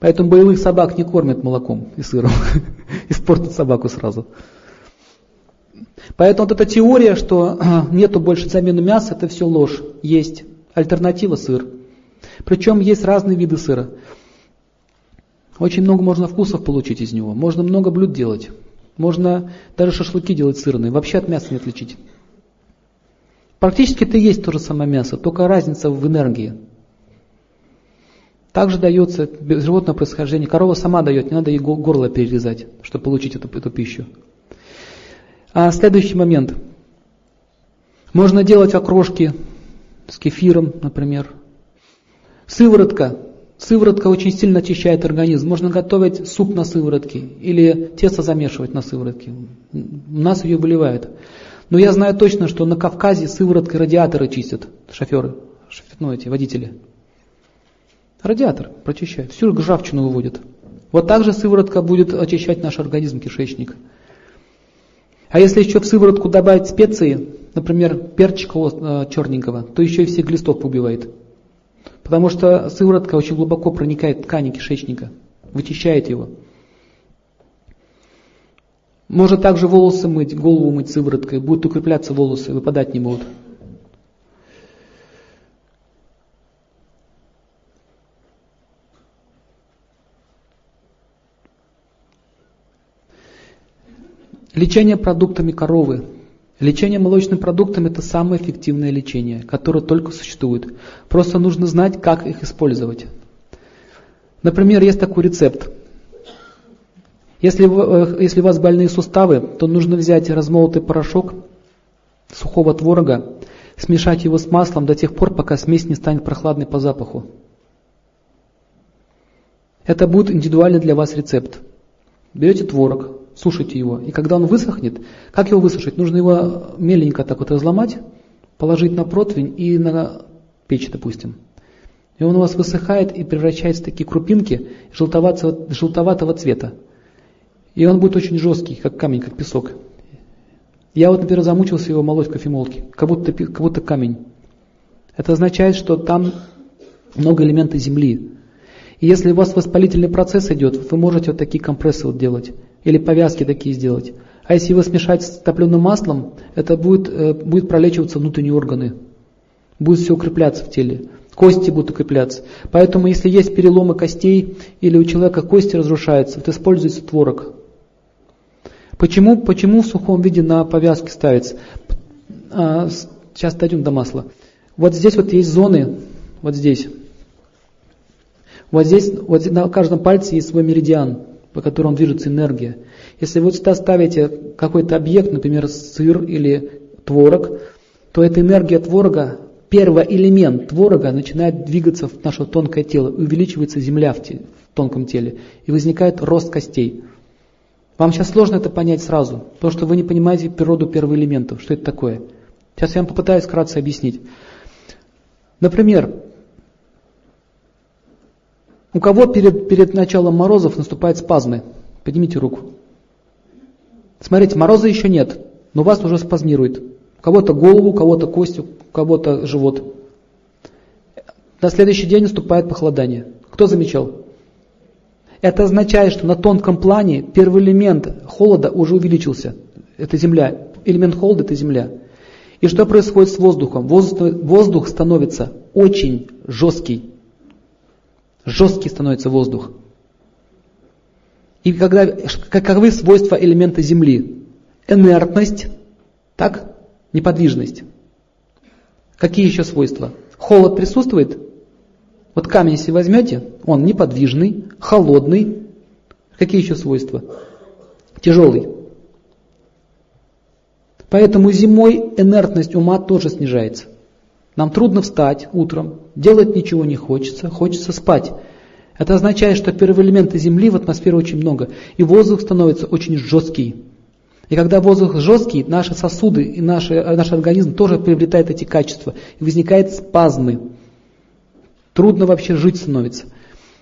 Поэтому боевых собак не кормят молоком и сыром. Испортят собаку сразу. Поэтому вот эта теория, что нету больше замены мяса, это все ложь. Есть альтернатива сыр. Причем есть разные виды сыра. Очень много можно вкусов получить из него. Можно много блюд делать. Можно даже шашлыки делать сырные. Вообще от мяса не отличить. Практически это и есть то же самое мясо, только разница в энергии. Также дается животное происхождение. Корова сама дает, не надо ей горло перерезать, чтобы получить эту, эту пищу. А следующий момент. Можно делать окрошки с кефиром, например. Сыворотка. Сыворотка очень сильно очищает организм. Можно готовить суп на сыворотке или тесто замешивать на сыворотке. У нас ее выливают. Но я знаю точно, что на Кавказе сывороткой радиаторы чистят шоферы, ну эти водители. Радиатор прочищает, всю ржавчину выводит. Вот так же сыворотка будет очищать наш организм, кишечник. А если еще в сыворотку добавить специи, например, перчика э, черненького, то еще и всех глистов убивает. Потому что сыворотка очень глубоко проникает в ткани кишечника, вычищает его. Можно также волосы мыть, голову мыть сывороткой, будут укрепляться волосы, выпадать не будут. Лечение продуктами коровы. Лечение молочными продуктами – это самое эффективное лечение, которое только существует. Просто нужно знать, как их использовать. Например, есть такой рецепт. Если, э, если у вас больные суставы, то нужно взять размолотый порошок сухого творога, смешать его с маслом до тех пор, пока смесь не станет прохладной по запаху. Это будет индивидуальный для вас рецепт. Берете творог, сушите его, и когда он высохнет, как его высушить? Нужно его меленько так вот разломать, положить на противень и на печь, допустим. И он у вас высыхает и превращается в такие крупинки желтоватого, желтоватого цвета. И он будет очень жесткий, как камень, как песок. Я вот, например, замучился его молоть в как будто, как будто камень. Это означает, что там много элементов земли. И если у вас воспалительный процесс идет, вы можете вот такие компрессы вот делать. Или повязки такие сделать. А если его смешать с топленым маслом, это будет, э, будет пролечиваться внутренние органы. Будет все укрепляться в теле. Кости будут укрепляться. Поэтому, если есть переломы костей или у человека кости разрушаются, вот используется творог. Почему, почему в сухом виде на повязке ставится? А, сейчас дойдем до масла. Вот здесь вот есть зоны, вот здесь. Вот здесь, вот на каждом пальце есть свой меридиан, по которому движется энергия. Если вы сюда ставите какой-то объект, например, сыр или творог, то эта энергия творога, первый элемент творога начинает двигаться в наше тонкое тело, увеличивается земля в, те, в тонком теле, и возникает рост костей. Вам сейчас сложно это понять сразу, потому что вы не понимаете природу первого элемента, что это такое. Сейчас я вам попытаюсь вкратце объяснить. Например, у кого перед, перед началом морозов наступают спазмы? Поднимите руку. Смотрите, мороза еще нет, но вас уже спазмирует. У кого-то голову, у кого-то кость, у кого-то живот. На следующий день наступает похолодание. Кто замечал? Это означает, что на тонком плане первый элемент холода уже увеличился. Это Земля. Элемент холода – это Земля. И что происходит с воздухом? Воздух, становится очень жесткий. Жесткий становится воздух. И когда, каковы свойства элемента Земли? Инертность, так? Неподвижность. Какие еще свойства? Холод присутствует? Вот камень, если возьмете, он неподвижный, холодный. Какие еще свойства? Тяжелый. Поэтому зимой инертность ума тоже снижается. Нам трудно встать утром, делать ничего не хочется, хочется спать. Это означает, что первые элементы Земли в атмосфере очень много, и воздух становится очень жесткий. И когда воздух жесткий, наши сосуды и наши, наш организм тоже приобретает эти качества, и возникают спазмы. Трудно вообще жить становится.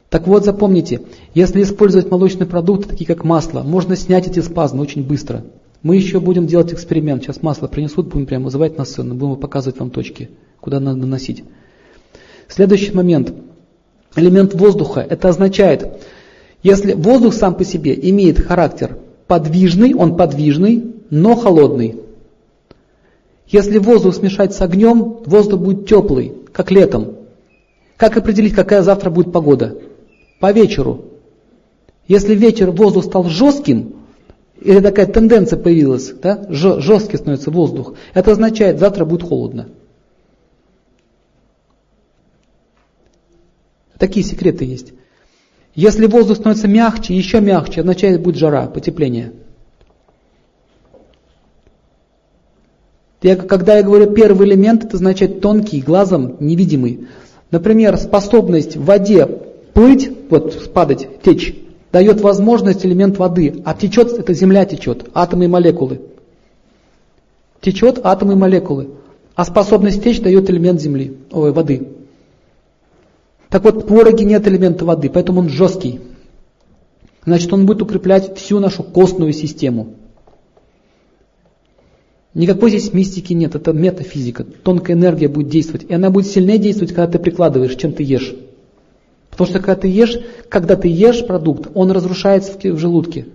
Так вот, запомните, если использовать молочные продукты, такие как масло, можно снять эти спазмы очень быстро. Мы еще будем делать эксперимент. Сейчас масло принесут, будем прямо вызывать на сцену, будем показывать вам точки, куда надо наносить. Следующий момент. Элемент воздуха. Это означает, если воздух сам по себе имеет характер подвижный, он подвижный, но холодный. Если воздух смешать с огнем, воздух будет теплый, как летом. Как определить, какая завтра будет погода? По вечеру. Если вечер воздух стал жестким, или такая тенденция появилась, да, жесткий становится воздух, это означает, завтра будет холодно. Такие секреты есть. Если воздух становится мягче, еще мягче, означает будет жара, потепление. Я, когда я говорю первый элемент, это означает тонкий, глазом невидимый. Например, способность в воде плыть, вот падать, течь, дает возможность элемент воды, а течет, это земля течет, атомы и молекулы. Течет атомы и молекулы. А способность течь дает элемент земли, ой, воды. Так вот, в пороге нет элемента воды, поэтому он жесткий. Значит, он будет укреплять всю нашу костную систему. Никакой здесь мистики нет, это метафизика. Тонкая энергия будет действовать. И она будет сильнее действовать, когда ты прикладываешь, чем ты ешь. Потому что когда ты ешь, когда ты ешь продукт, он разрушается в желудке.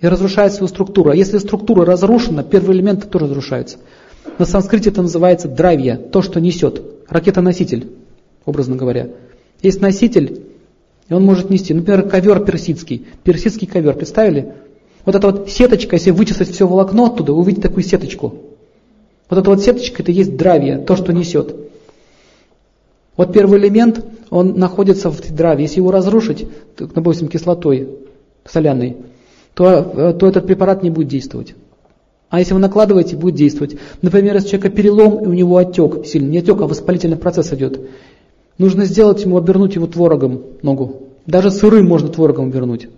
И разрушает свою структуру. А если структура разрушена, первый элемент тоже разрушается. На санскрите это называется драйвья, то, что несет. Ракета-носитель, образно говоря. Есть носитель, и он может нести. Например, ковер персидский. Персидский ковер, представили? Вот эта вот сеточка, если вычесать все волокно оттуда, вы увидите такую сеточку. Вот эта вот сеточка, это есть драйвья, то, что несет. Вот первый элемент, он находится в драве. Если его разрушить, допустим, кислотой соляной, то, э, то этот препарат не будет действовать. А если вы накладываете, будет действовать. Например, если у человека перелом, и у него отек сильный, не отек, а воспалительный процесс идет. Нужно сделать ему, обернуть его творогом ногу. Даже сырым можно творогом обернуть.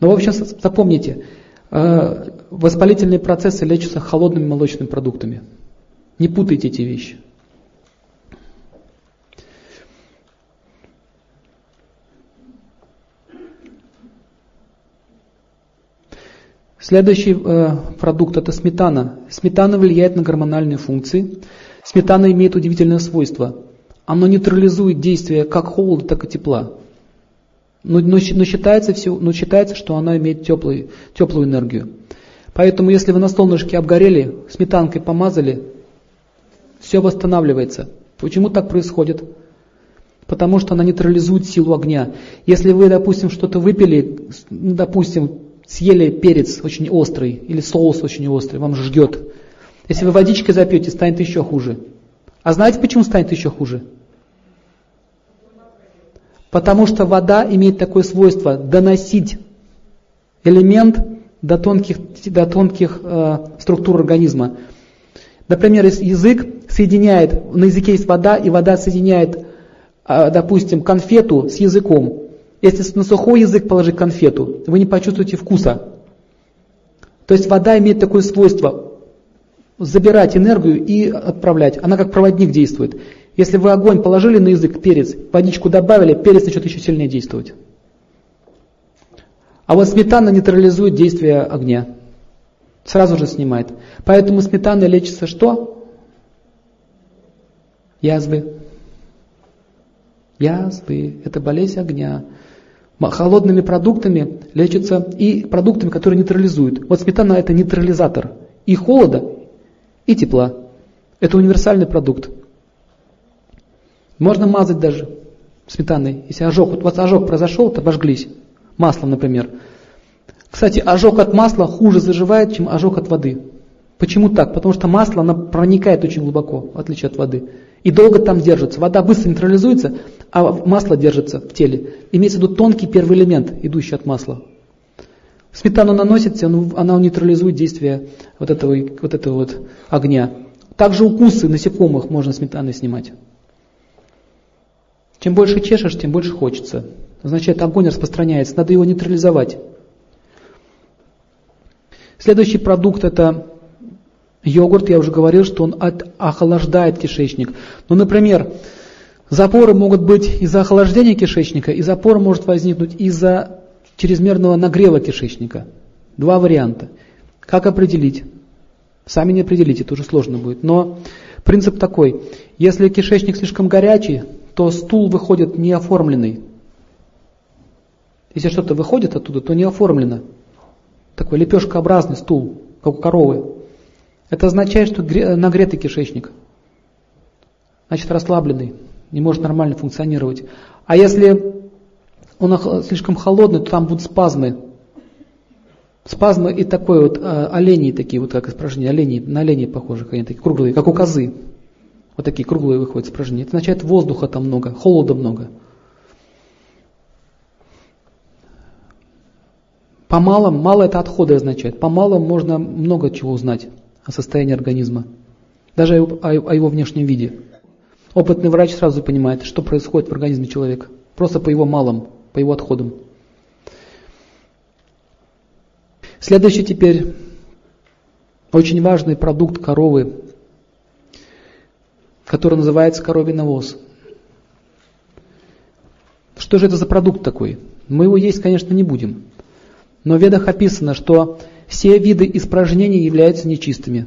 Но, в общем, запомните, э, воспалительные процессы лечатся холодными молочными продуктами. Не путайте эти вещи. Следующий э, продукт это сметана. Сметана влияет на гормональные функции. Сметана имеет удивительное свойство. Оно нейтрализует действие как холода, так и тепла. Но, но, но, считается, все, но считается, что она имеет теплую, теплую энергию. Поэтому если вы на солнышке обгорели, сметанкой помазали, все восстанавливается. Почему так происходит? Потому что она нейтрализует силу огня. Если вы, допустим, что-то выпили, допустим, съели перец очень острый или соус очень острый, вам жгет. Если вы водичкой запьете, станет еще хуже. А знаете, почему станет еще хуже? Потому что вода имеет такое свойство доносить элемент до тонких, до тонких э, структур организма. Например, язык соединяет, на языке есть вода, и вода соединяет, э, допустим, конфету с языком. Если на сухой язык положить конфету, вы не почувствуете вкуса. То есть вода имеет такое свойство забирать энергию и отправлять. Она как проводник действует. Если вы огонь положили на язык, перец, водичку добавили, перец начнет еще сильнее действовать. А вот сметана нейтрализует действие огня. Сразу же снимает. Поэтому сметана лечится что? Язвы. Язвы. Это болезнь огня. Холодными продуктами лечится и продуктами, которые нейтрализуют. Вот сметана это нейтрализатор и холода, и тепла. Это универсальный продукт. Можно мазать даже сметаной. Если ожог, вот у вас ожог произошел, то обожглись. Маслом, например. Кстати, ожог от масла хуже заживает, чем ожог от воды. Почему так? Потому что масло, оно проникает очень глубоко, в отличие от воды. И долго там держится. Вода быстро нейтрализуется, а масло держится в теле. Имеется в виду тонкий первый элемент, идущий от масла. Сметану наносите, она нейтрализует действие вот этого, вот этого вот огня. Также укусы насекомых можно сметаной снимать. Чем больше чешешь, тем больше хочется. Означает, огонь распространяется, надо его нейтрализовать. Следующий продукт это йогурт. Я уже говорил, что он от, охлаждает кишечник. Ну, например, запоры могут быть из-за охлаждения кишечника, и запор может возникнуть из-за чрезмерного нагрева кишечника. Два варианта. Как определить? Сами не определите, это уже сложно будет. Но принцип такой. Если кишечник слишком горячий, то стул выходит неоформленный. Если что-то выходит оттуда, то не оформлено. Такой лепешкообразный стул, как у коровы. Это означает, что нагретый кишечник. Значит, расслабленный, не может нормально функционировать. А если он слишком холодный, то там будут спазмы. Спазмы и такой вот э, олени такие, вот как испражнения, олени, на оленей похожи, они такие круглые, как у козы. Вот такие круглые выходят испражнения. Это означает воздуха там много, холода много. По малым, мало это отходы означает. По малым можно много чего узнать о состоянии организма. Даже о, его внешнем виде. Опытный врач сразу понимает, что происходит в организме человека. Просто по его малым, по его отходам. Следующий теперь очень важный продукт коровы, который называется коровий навоз. Что же это за продукт такой? Мы его есть, конечно, не будем. Но в ведах описано, что все виды испражнений являются нечистыми.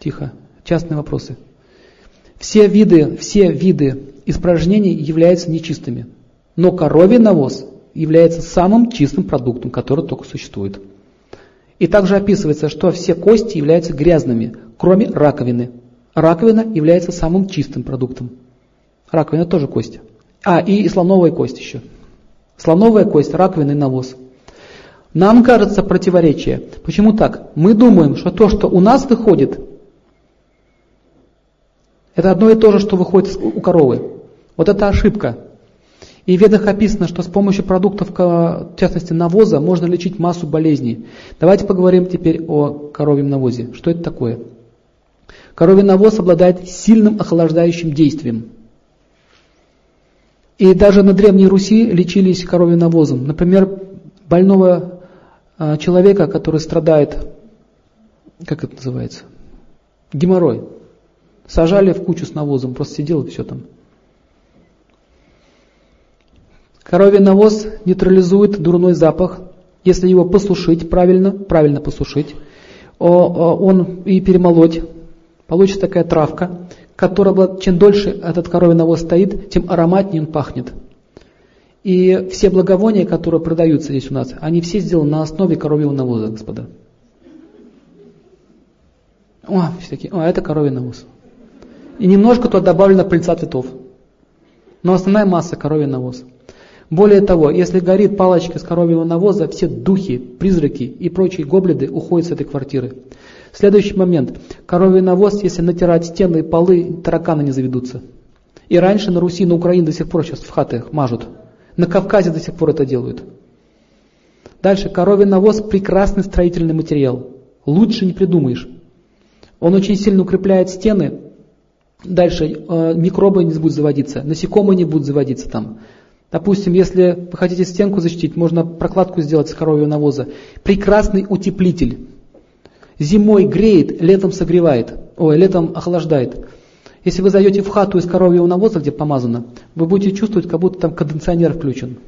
Тихо. Частные вопросы. Все виды, все виды испражнений являются нечистыми. Но коровий навоз является самым чистым продуктом, который только существует. И также описывается, что все кости являются грязными, кроме раковины. Раковина является самым чистым продуктом. Раковина тоже кость. А, и слоновая кость еще. Слоновая кость, раковина и навоз. Нам кажется противоречие. Почему так? Мы думаем, что то, что у нас выходит, это одно и то же, что выходит у коровы. Вот это ошибка. И в ведах описано, что с помощью продуктов, в частности навоза, можно лечить массу болезней. Давайте поговорим теперь о коровьем навозе. Что это такое? Коровий навоз обладает сильным охлаждающим действием. И даже на Древней Руси лечились коровьим навозом. Например, больного а, человека, который страдает, как это называется, геморрой, сажали в кучу с навозом, просто сидел и все там. Коровий навоз нейтрализует дурной запах, если его посушить правильно, правильно посушить, он и перемолоть, получится такая травка, которая, чем дольше этот коровий навоз стоит, тем ароматнее он пахнет. И все благовония, которые продаются здесь у нас, они все сделаны на основе коровьего навоза, господа. О, все такие, о, это коровий навоз. И немножко туда добавлено пыльца цветов. Но основная масса коровий навоз. Более того, если горит палочка с коровьего навоза, все духи, призраки и прочие гоблиды уходят с этой квартиры. Следующий момент. Коровий навоз, если натирать стены и полы, тараканы не заведутся. И раньше на Руси, на Украине до сих пор сейчас в хаты мажут. На Кавказе до сих пор это делают. Дальше. Коровий навоз – прекрасный строительный материал. Лучше не придумаешь. Он очень сильно укрепляет стены. Дальше. Э, микробы не будут заводиться, насекомые не будут заводиться там. Допустим, если вы хотите стенку защитить, можно прокладку сделать с коровьего навоза. Прекрасный утеплитель. Зимой греет, летом согревает, ой, летом охлаждает. Если вы зайдете в хату из коровьего навоза, где помазано, вы будете чувствовать, как будто там кондиционер включен.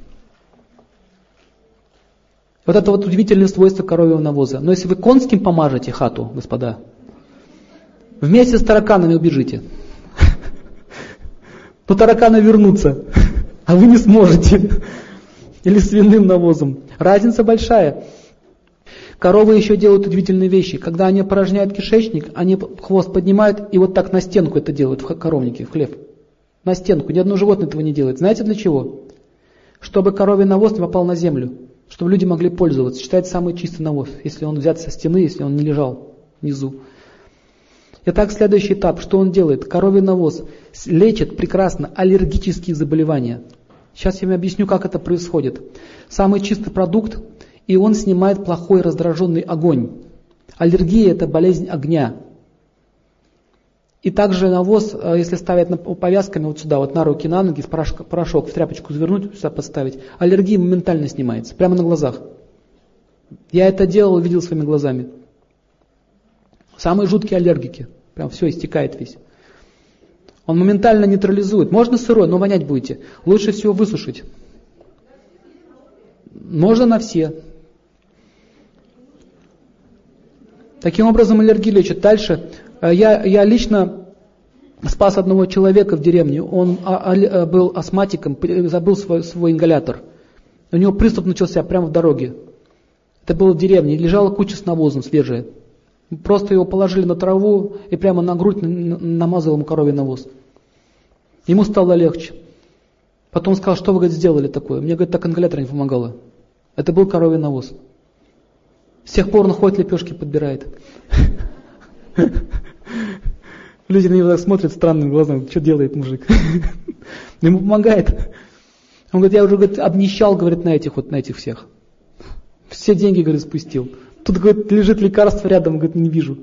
Вот это вот удивительное свойство коровьего навоза. Но если вы конским помажете хату, господа, вместе с тараканами убежите. То тараканы вернутся а вы не сможете. Или свиным навозом. Разница большая. Коровы еще делают удивительные вещи. Когда они порожняют кишечник, они хвост поднимают и вот так на стенку это делают в коровнике, в хлеб. На стенку. Ни одно животное этого не делает. Знаете для чего? Чтобы коровий навоз не попал на землю. Чтобы люди могли пользоваться. Считать самый чистый навоз. Если он взят со стены, если он не лежал внизу. Итак, следующий этап. Что он делает? Коровий навоз лечит прекрасно аллергические заболевания. Сейчас я вам объясню, как это происходит. Самый чистый продукт, и он снимает плохой раздраженный огонь. Аллергия – это болезнь огня. И также навоз, э, если ставить повязками вот сюда, вот на руки, на ноги, порошок, порошок в тряпочку завернуть, сюда подставить, аллергия моментально снимается, прямо на глазах. Я это делал, видел своими глазами. Самые жуткие аллергики. Прям все истекает весь. Он моментально нейтрализует. Можно сырой, но вонять будете. Лучше всего высушить. Можно на все. Таким образом аллергию лечат. Дальше. Э, я, я лично спас одного человека в деревне. Он а, а, э, был астматиком, забыл свой, свой ингалятор. У него приступ начался прямо в дороге. Это было в деревне. Лежала куча с навозом свежая. Просто его положили на траву и прямо на грудь намазал ему коровий навоз. Ему стало легче. Потом он сказал, что вы, говорит, сделали такое? Мне, говорит, так ингалятор не помогало. Это был коровий навоз. С тех пор он ходит, лепешки подбирает. Люди на него так смотрят странным глазом, что делает мужик. Ему помогает. Он говорит, я уже говорит, обнищал, говорит, на этих вот, на этих всех. Все деньги, говорит, спустил. Тут, говорит, лежит лекарство рядом, говорит, не вижу.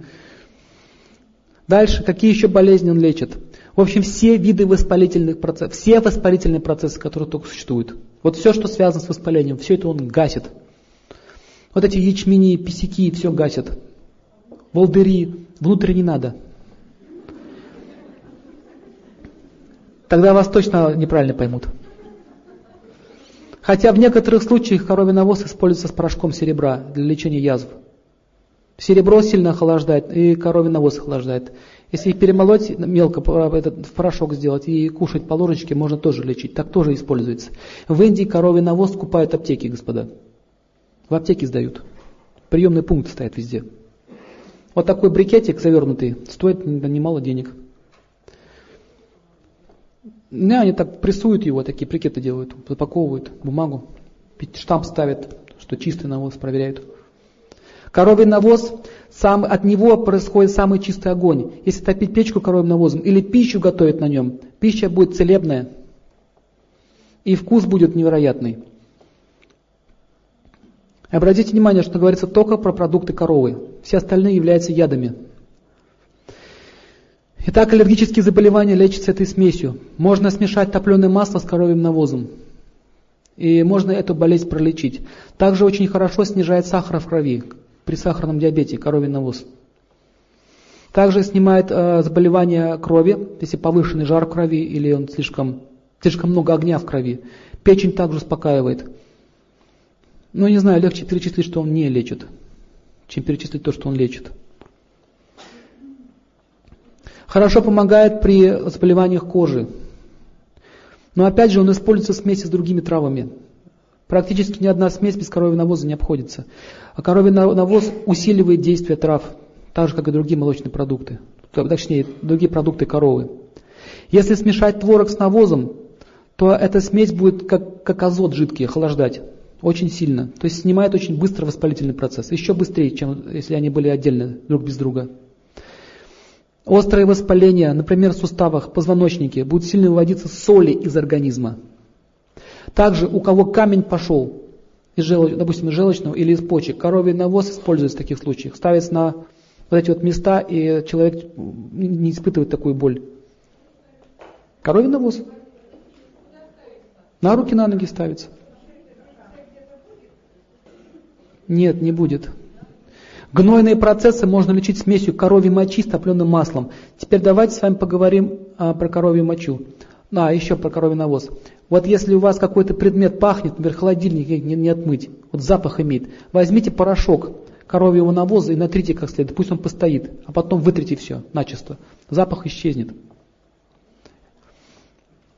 Дальше, какие еще болезни он лечит? В общем, все виды воспалительных процессов, все воспалительные процессы, которые только существуют. Вот все, что связано с воспалением, все это он гасит. Вот эти ячмени, писяки, все гасит. Волдыри, внутрь не надо. Тогда вас точно неправильно поймут. Хотя в некоторых случаях коровий навоз используется с порошком серебра для лечения язв. Серебро сильно охлаждает, и коровий навоз охлаждает. Если их перемолоть мелко, этот, в порошок сделать и кушать по ложечке, можно тоже лечить. Так тоже используется. В Индии коровий навоз купают аптеки, господа. В аптеке сдают. Приемный пункт стоит везде. Вот такой брикетик завернутый стоит немало денег. Не, они так прессуют его, такие брикеты делают, запаковывают бумагу, штамп ставят, что чистый навоз проверяют. Коровий навоз, сам, от него происходит самый чистый огонь. Если топить печку коровьим навозом или пищу готовить на нем, пища будет целебная. И вкус будет невероятный. Обратите внимание, что говорится только про продукты коровы. Все остальные являются ядами. Итак, аллергические заболевания лечатся этой смесью. Можно смешать топленое масло с коровьим навозом. И можно эту болезнь пролечить. Также очень хорошо снижает сахар в крови при сахарном диабете, коровий навоз. Также снимает э, заболевания крови, если повышенный жар в крови или он слишком, слишком много огня в крови. Печень также успокаивает. Ну, не знаю, легче перечислить, что он не лечит, чем перечислить то, что он лечит. Хорошо помогает при заболеваниях кожи. Но опять же, он используется в смеси с другими травами. Практически ни одна смесь без коровьего навоза не обходится. А коровий навоз усиливает действие трав, так же, как и другие молочные продукты. Точнее, другие продукты коровы. Если смешать творог с навозом, то эта смесь будет как, как азот жидкий охлаждать. Очень сильно. То есть снимает очень быстро воспалительный процесс. Еще быстрее, чем если они были отдельно друг без друга. Острое воспаление, например, в суставах, позвоночнике, будет сильно выводиться соли из организма. Также у кого камень пошел, из желуч, допустим, из желчного или из почек, коровий навоз используется в таких случаях. Ставится на вот эти вот места, и человек не испытывает такую боль. Коровий навоз. На руки, на ноги ставится. Нет, не будет. Гнойные процессы можно лечить смесью коровьей мочи с топленым маслом. Теперь давайте с вами поговорим а, про коровью мочу. А, еще про коровий навоз. Вот если у вас какой-то предмет пахнет, например, холодильник не, не отмыть, вот запах имеет, возьмите порошок коровьего навоза и натрите как следует, пусть он постоит, а потом вытрите все начисто. Запах исчезнет.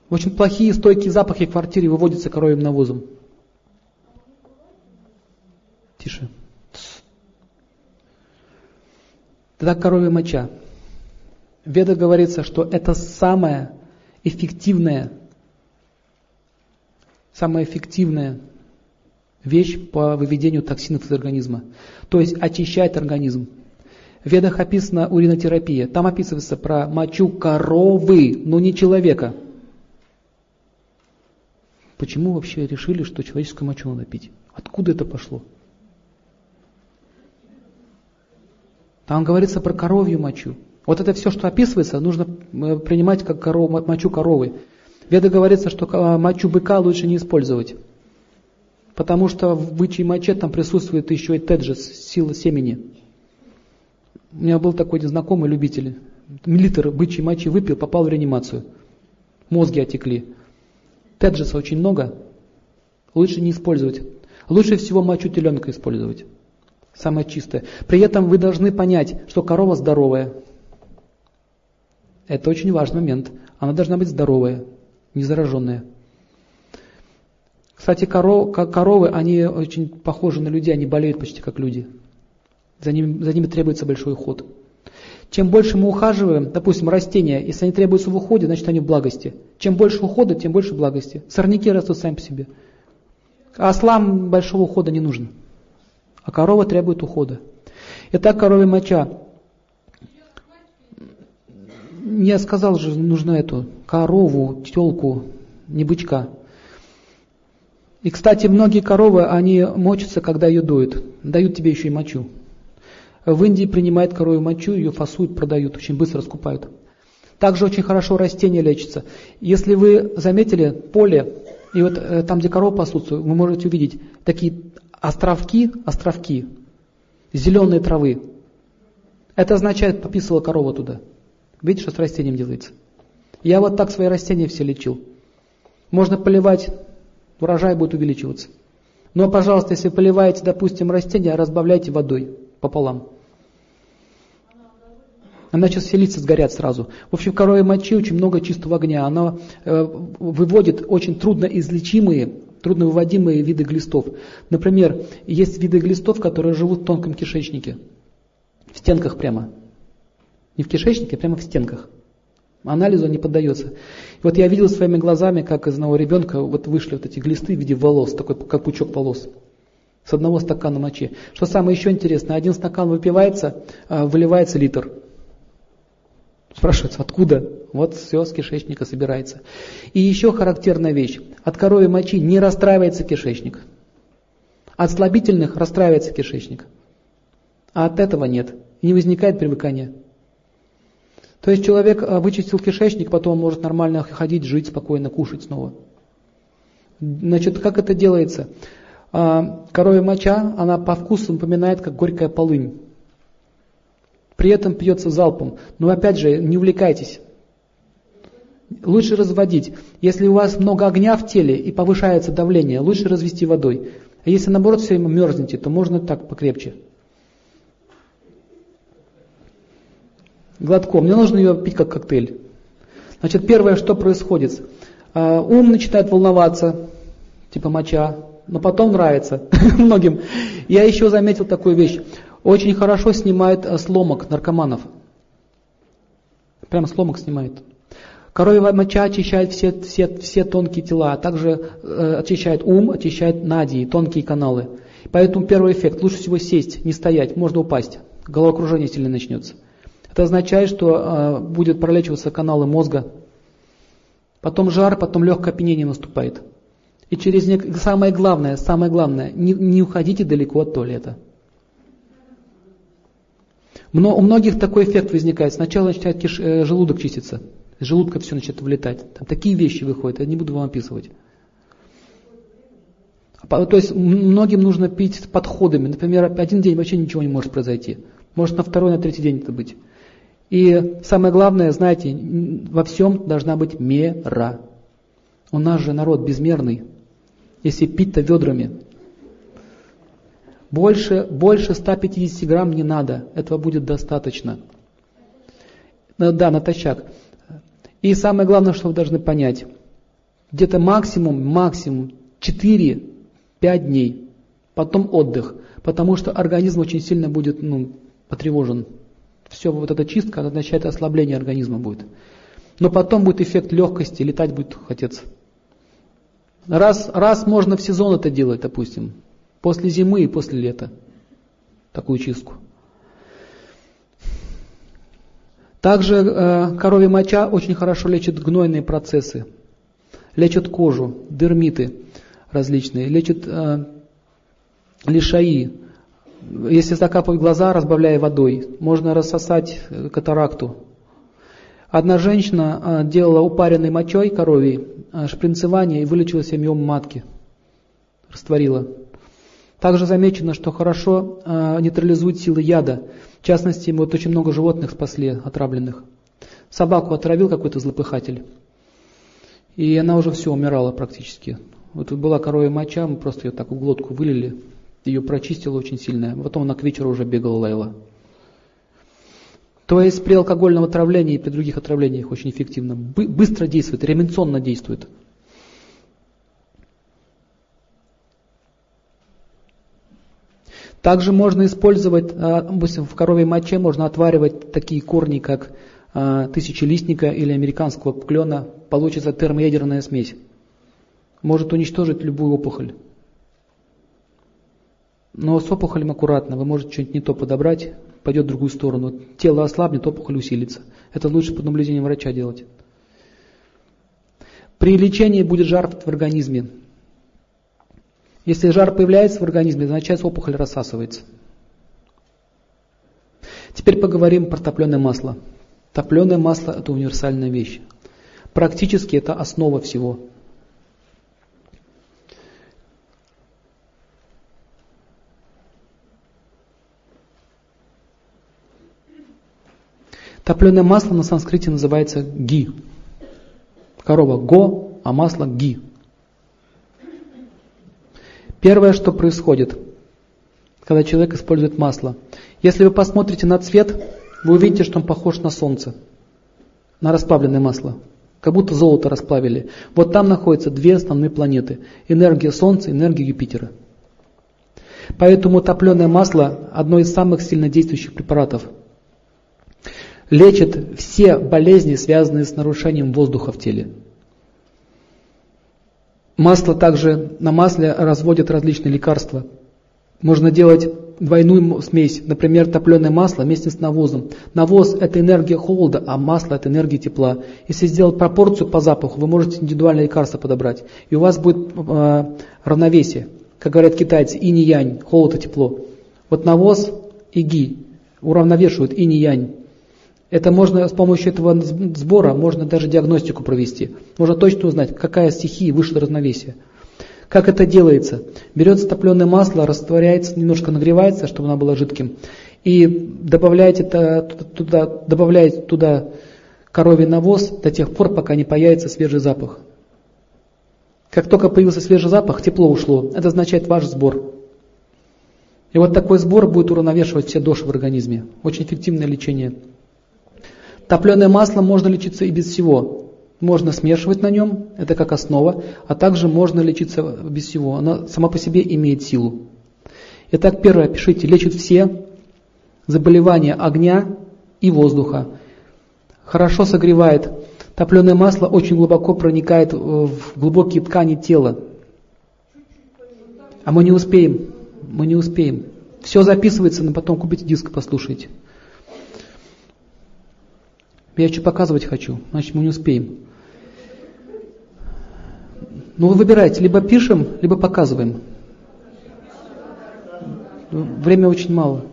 Очень плохие стойкие запахи в квартире выводятся коровьим навозом. Тише. Тогда коровья моча. В Ведах говорится, что это самая эффективная, самая эффективная вещь по выведению токсинов из организма. То есть очищает организм. В ведах описана уринотерапия. Там описывается про мочу коровы, но не человека. Почему вообще решили, что человеческую мочу надо пить? Откуда это пошло? Там говорится про коровью мочу. Вот это все, что описывается, нужно э, принимать как коров, мочу коровы. Веда говорится, что э, мочу быка лучше не использовать. Потому что в бычьей моче там присутствует еще и теджес, сила семени. У меня был такой знакомый любитель. Литр бычьей мочи выпил, попал в реанимацию. Мозги отекли. Теджеса очень много. Лучше не использовать. Лучше всего мочу теленка использовать. Самое чистое. При этом вы должны понять, что корова здоровая. Это очень важный момент. Она должна быть здоровая, не зараженная. Кстати, коров, коровы, они очень похожи на людей, они болеют почти как люди. За ними, за ними требуется большой уход. Чем больше мы ухаживаем, допустим, растения, если они требуются в уходе, значит они в благости. Чем больше ухода, тем больше благости. Сорняки растут сами по себе. А ослам большого ухода не нужно. А корова требует ухода. Итак, коровья моча. Я сказал же, нужно эту корову, телку, не бычка. И, кстати, многие коровы, они мочатся, когда ее доют. Дают тебе еще и мочу. В Индии принимают коровью мочу, ее фасуют, продают, очень быстро скупают. Также очень хорошо растения лечатся. Если вы заметили поле, и вот э, там, где коровы пасутся, вы можете увидеть такие островки, островки, зеленые травы. Это означает, пописала корова туда. Видите, что с растением делается? Я вот так свои растения все лечил. Можно поливать, урожай будет увеличиваться. Но, пожалуйста, если поливаете, допустим, растения, разбавляйте водой пополам. Сейчас все лица сгорят сразу. В общем, в коровьей мочи очень много чистого огня. Она э, выводит очень трудно излечимые, трудно выводимые виды глистов. Например, есть виды глистов, которые живут в тонком кишечнике. В стенках прямо. Не в кишечнике, а прямо в стенках. Анализу не поддается. И вот я видел своими глазами, как из одного ребенка вот вышли вот эти глисты в виде волос, такой как пучок волос. С одного стакана мочи. Что самое еще интересное, один стакан выпивается, а выливается литр. Спрашивается, откуда? Вот все с кишечника собирается. И еще характерная вещь. От коровьей мочи не расстраивается кишечник. От слабительных расстраивается кишечник. А от этого нет. Не возникает привыкания. То есть человек а, вычистил кишечник, потом может нормально ходить, жить, спокойно, кушать снова. Значит, как это делается? А, коровья моча, она по вкусу напоминает, как горькая полынь. При этом пьется залпом. Но опять же, не увлекайтесь. Лучше разводить. Если у вас много огня в теле и повышается давление, лучше развести водой. А если наоборот все время мерзнете, то можно так покрепче. Глотком. Мне нужно ее пить как коктейль. Значит, первое, что происходит. А, ум начинает волноваться, типа моча, но потом нравится многим. Я еще заметил такую вещь. Очень хорошо снимает э, сломок наркоманов. Прямо сломок снимает. Коровья моча очищает все, все, все тонкие тела, а также э, очищает ум, очищает надии, тонкие каналы. Поэтому первый эффект, лучше всего сесть, не стоять, можно упасть. Головокружение сильно начнется. Это означает, что э, будет пролечиваться каналы мозга. Потом жар, потом легкое опьянение наступает. И через нек... самое главное, самое главное, не, не уходите далеко от туалета. Но у многих такой эффект возникает. Сначала начинает киш, э, желудок чиститься. Из желудка все начинает вылетать. Там такие вещи выходят, я не буду вам описывать. То есть многим нужно пить с подходами. Например, один день вообще ничего не может произойти. Может на второй, на третий день это быть. И самое главное, знаете, во всем должна быть мера. У нас же народ безмерный. Если пить-то ведрами, больше, больше 150 грамм не надо, этого будет достаточно. Ну да, натощак. И самое главное, что вы должны понять, где-то максимум, максимум 4-5 дней, потом отдых, потому что организм очень сильно будет ну, потревожен. Все вот эта чистка означает ослабление организма будет. Но потом будет эффект легкости, летать будет хотеться. Раз, раз можно в сезон это делать, допустим, После зимы и после лета. Такую чистку. Также э, коровья моча очень хорошо лечит гнойные процессы. Лечит кожу, дермиты различные, лечит э, лишаи. Если закапывать глаза, разбавляя водой, можно рассосать э, катаракту. Одна женщина э, делала упаренной мочой коровьей э, шпринцевание и вылечила себе миом матки. Растворила. Также замечено, что хорошо э, нейтрализует силы яда. В частности, вот очень много животных спасли, отравленных. Собаку отравил какой-то злопыхатель. И она уже все умирала практически. Вот была коровья моча, мы просто ее так в глотку вылили, ее прочистила очень сильно, потом она к вечеру уже бегала, лаяла. То есть при алкогольном отравлении и при других отравлениях очень эффективно. Быстро действует, ременционно действует. Также можно использовать, а, допустим, в коровьей моче можно отваривать такие корни, как а, тысячелистника или американского клена. Получится термоядерная смесь. Может уничтожить любую опухоль. Но с опухолем аккуратно, вы можете что-нибудь не то подобрать, пойдет в другую сторону. Тело ослабнет, опухоль усилится. Это лучше под наблюдением врача делать. При лечении будет жар в организме. Если жар появляется в организме, означает, что опухоль рассасывается. Теперь поговорим про топленое масло. Топленое масло – это универсальная вещь. Практически это основа всего. Топленое масло на санскрите называется ги. Корова го, а масло ги. Первое, что происходит, когда человек использует масло. Если вы посмотрите на цвет, вы увидите, что он похож на солнце, на расплавленное масло. Как будто золото расплавили. Вот там находятся две основные планеты. Энергия Солнца, энергия Юпитера. Поэтому топленое масло – одно из самых сильнодействующих препаратов – лечит все болезни, связанные с нарушением воздуха в теле. Масло также, на масле разводят различные лекарства. Можно делать двойную смесь, например, топленое масло вместе с навозом. Навоз – это энергия холода, а масло – это энергия тепла. Если сделать пропорцию по запаху, вы можете индивидуальное лекарство подобрать. И у вас будет э, равновесие. Как говорят китайцы, инь-янь, холод и тепло. Вот навоз и ги уравновешивают инь-янь. Это можно с помощью этого сбора можно даже диагностику провести. Можно точно узнать, какая стихия вышла равновесие. Как это делается? Берется топленое масло, растворяется, немножко нагревается, чтобы оно было жидким, и добавляете туда, добавляете туда коровий навоз до тех пор, пока не появится свежий запах. Как только появился свежий запах, тепло ушло. Это означает ваш сбор. И вот такой сбор будет уравновешивать все доши в организме. Очень эффективное лечение. Топленое масло можно лечиться и без всего. Можно смешивать на нем, это как основа, а также можно лечиться без всего. Она сама по себе имеет силу. Итак, первое, пишите, лечит все заболевания огня и воздуха. Хорошо согревает. Топленое масло очень глубоко проникает в глубокие ткани тела. А мы не успеем. Мы не успеем. Все записывается, но потом купите диск, послушайте. Я еще показывать хочу, значит мы не успеем. Ну вы выбираете, либо пишем, либо показываем. Время очень мало.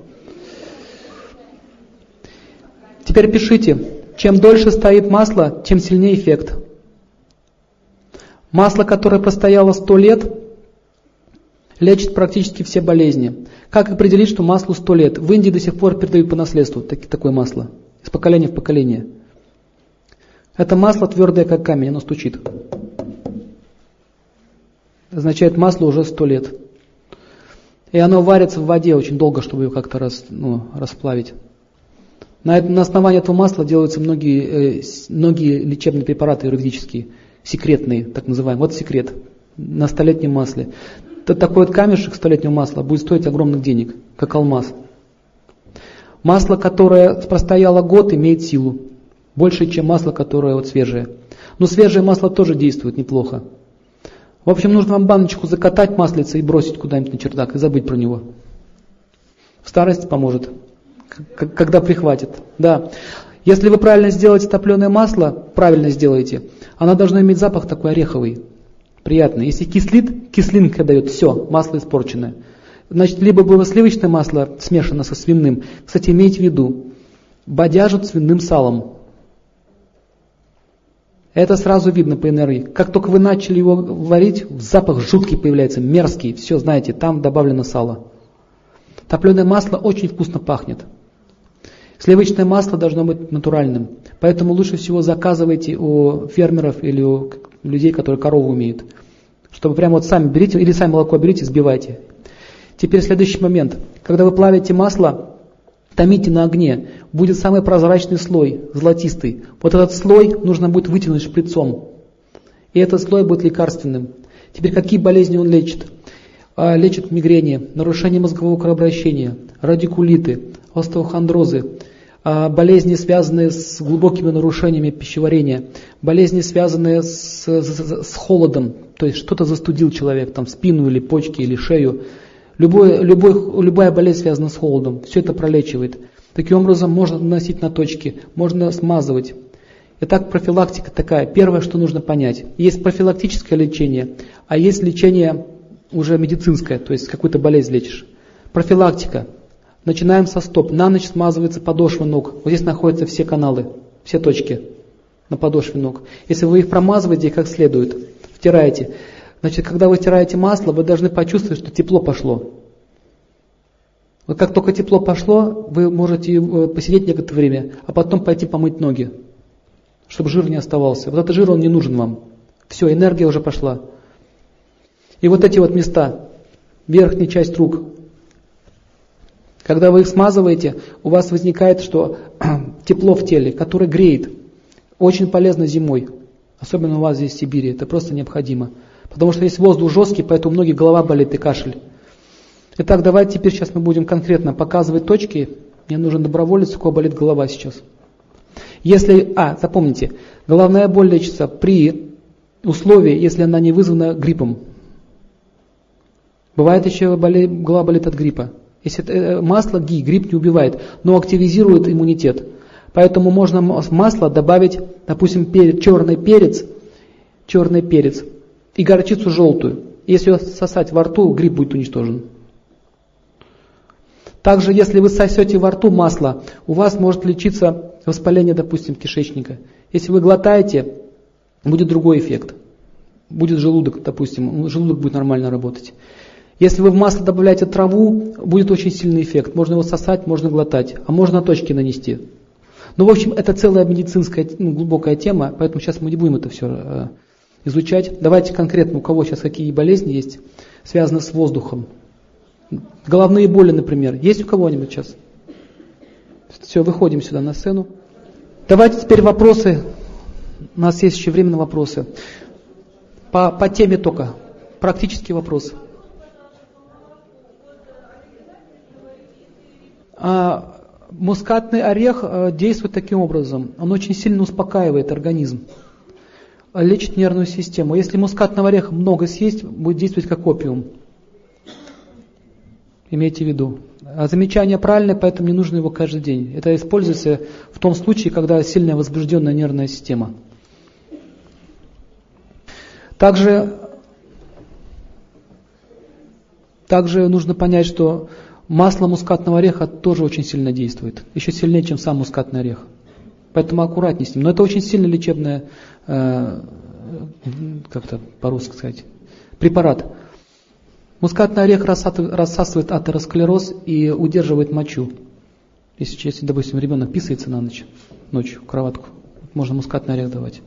Теперь пишите. Чем дольше стоит масло, тем сильнее эффект. Масло, которое простояло 100 лет, лечит практически все болезни. Как определить, что маслу 100 лет? В Индии до сих пор передают по наследству такое масло из поколения в поколение. Это масло твердое, как камень, оно стучит. Означает, масло уже сто лет. И оно варится в воде очень долго, чтобы ее как-то рас, ну, расплавить. На, на основании этого масла делаются многие, э, многие лечебные препараты юридические, секретные, так называемые. Вот секрет на столетнем масле. Такой вот камешек столетнего масла будет стоить огромных денег, как алмаз. Масло, которое простояло год, имеет силу. Больше, чем масло, которое вот свежее. Но свежее масло тоже действует неплохо. В общем, нужно вам баночку закатать маслица и бросить куда-нибудь на чердак и забыть про него. В старости поможет, когда прихватит. Да. Если вы правильно сделаете топленое масло, правильно сделаете, оно должно иметь запах такой ореховый, приятный. Если кислит, кислинка дает, все, масло испорченное. Значит, либо было сливочное масло смешано со свиным. Кстати, имейте в виду, бодяжут свиным салом. Это сразу видно по энергии. Как только вы начали его варить, запах жуткий появляется, мерзкий. Все, знаете, там добавлено сало. Топленое масло очень вкусно пахнет. Сливочное масло должно быть натуральным. Поэтому лучше всего заказывайте у фермеров или у людей, которые корову умеют чтобы прямо вот сами берите, или сами молоко берите, сбивайте. Теперь следующий момент. Когда вы плавите масло, томите на огне, будет самый прозрачный слой, золотистый. Вот этот слой нужно будет вытянуть шприцом. И этот слой будет лекарственным. Теперь какие болезни он лечит? А, лечит мигрени, нарушение мозгового кровообращения, радикулиты, остеохондрозы, а, болезни, связанные с глубокими нарушениями пищеварения, болезни, связанные с, с, с холодом, то есть что-то застудил человек, там спину или почки или шею. Любой, любой, любая болезнь связана с холодом, все это пролечивает. Таким образом можно наносить на точки, можно смазывать. Итак, профилактика такая. Первое, что нужно понять. Есть профилактическое лечение, а есть лечение уже медицинское, то есть какую-то болезнь лечишь. Профилактика. Начинаем со стоп. На ночь смазывается подошва ног. Вот здесь находятся все каналы, все точки на подошве ног. Если вы их промазываете как следует, втираете, значит, когда вы втираете масло, вы должны почувствовать, что тепло пошло. Вот как только тепло пошло, вы можете э, посидеть некоторое время, а потом пойти помыть ноги, чтобы жир не оставался. Вот этот жир, он не нужен вам. Все, энергия уже пошла. И вот эти вот места, верхняя часть рук, когда вы их смазываете, у вас возникает, что тепло в теле, которое греет. Очень полезно зимой, особенно у вас здесь в Сибири, это просто необходимо. Потому что есть воздух жесткий, поэтому у многих голова болит и кашель. Итак, давайте теперь сейчас мы будем конкретно показывать точки. Мне нужен доброволец, у кого болит голова сейчас. Если, а, запомните, головная боль лечится при условии, если она не вызвана гриппом. Бывает еще боле, голова болит от гриппа. Если это э, масло ги, грипп не убивает, но активизирует иммунитет. Поэтому можно в масло добавить, допустим, перец, черный перец, черный перец и горчицу желтую. Если ее сосать во рту, гриб будет уничтожен. Также, если вы сосете во рту масло, у вас может лечиться воспаление, допустим, кишечника. Если вы глотаете, будет другой эффект. Будет желудок, допустим, желудок будет нормально работать. Если вы в масло добавляете траву, будет очень сильный эффект. Можно его сосать, можно глотать, а можно точки нанести. Ну, в общем, это целая медицинская ну, глубокая тема, поэтому сейчас мы не будем это все э, изучать. Давайте конкретно, у кого сейчас какие болезни есть, связанные с воздухом. Головные боли, например. Есть у кого-нибудь сейчас? Все, выходим сюда на сцену. Давайте теперь вопросы. У нас есть еще время на вопросы. По, по теме только. Практические вопросы. А, мускатный орех э, действует таким образом. Он очень сильно успокаивает организм, лечит нервную систему. Если мускатного ореха много съесть, будет действовать как опиум. Имейте в виду. А замечание правильное, поэтому не нужно его каждый день. Это используется в том случае, когда сильная возбужденная нервная система. Также, также нужно понять, что Масло мускатного ореха тоже очень сильно действует, еще сильнее, чем сам мускатный орех. Поэтому аккуратнее с ним. Но это очень сильно лечебное, э, как-то по-русски сказать, препарат. Мускатный орех рассасывает атеросклероз и удерживает мочу. Если, если, допустим, ребенок писается на ночь, ночью кроватку, можно мускатный орех давать.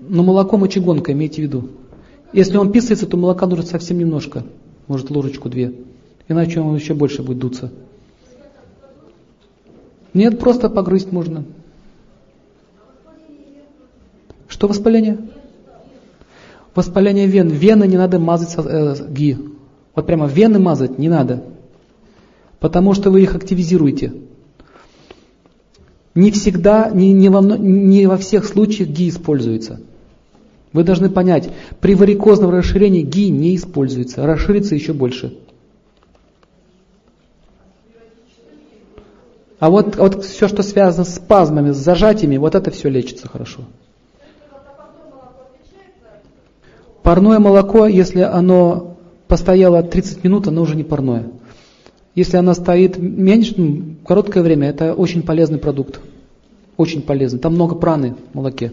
Но молоко мочегонка, имейте в виду. Если он писается, то молока нужно совсем немножко, может ложечку-две. Иначе он еще больше будет дуться. Нет, просто погрызть можно. Что воспаление? Воспаление вен. Вены не надо мазать э, ги. Вот прямо вены мазать не надо. Потому что вы их активизируете. Не всегда, не, не, во, не во всех случаях ги используется. Вы должны понять, при варикозном расширении ги не используется, расширится еще больше. А вот, вот все, что связано с спазмами, с зажатиями, вот это все лечится хорошо. Парное молоко, если оно постояло 30 минут, оно уже не парное. Если оно стоит меньше, ну, короткое время, это очень полезный продукт. Очень полезный. Там много праны в молоке.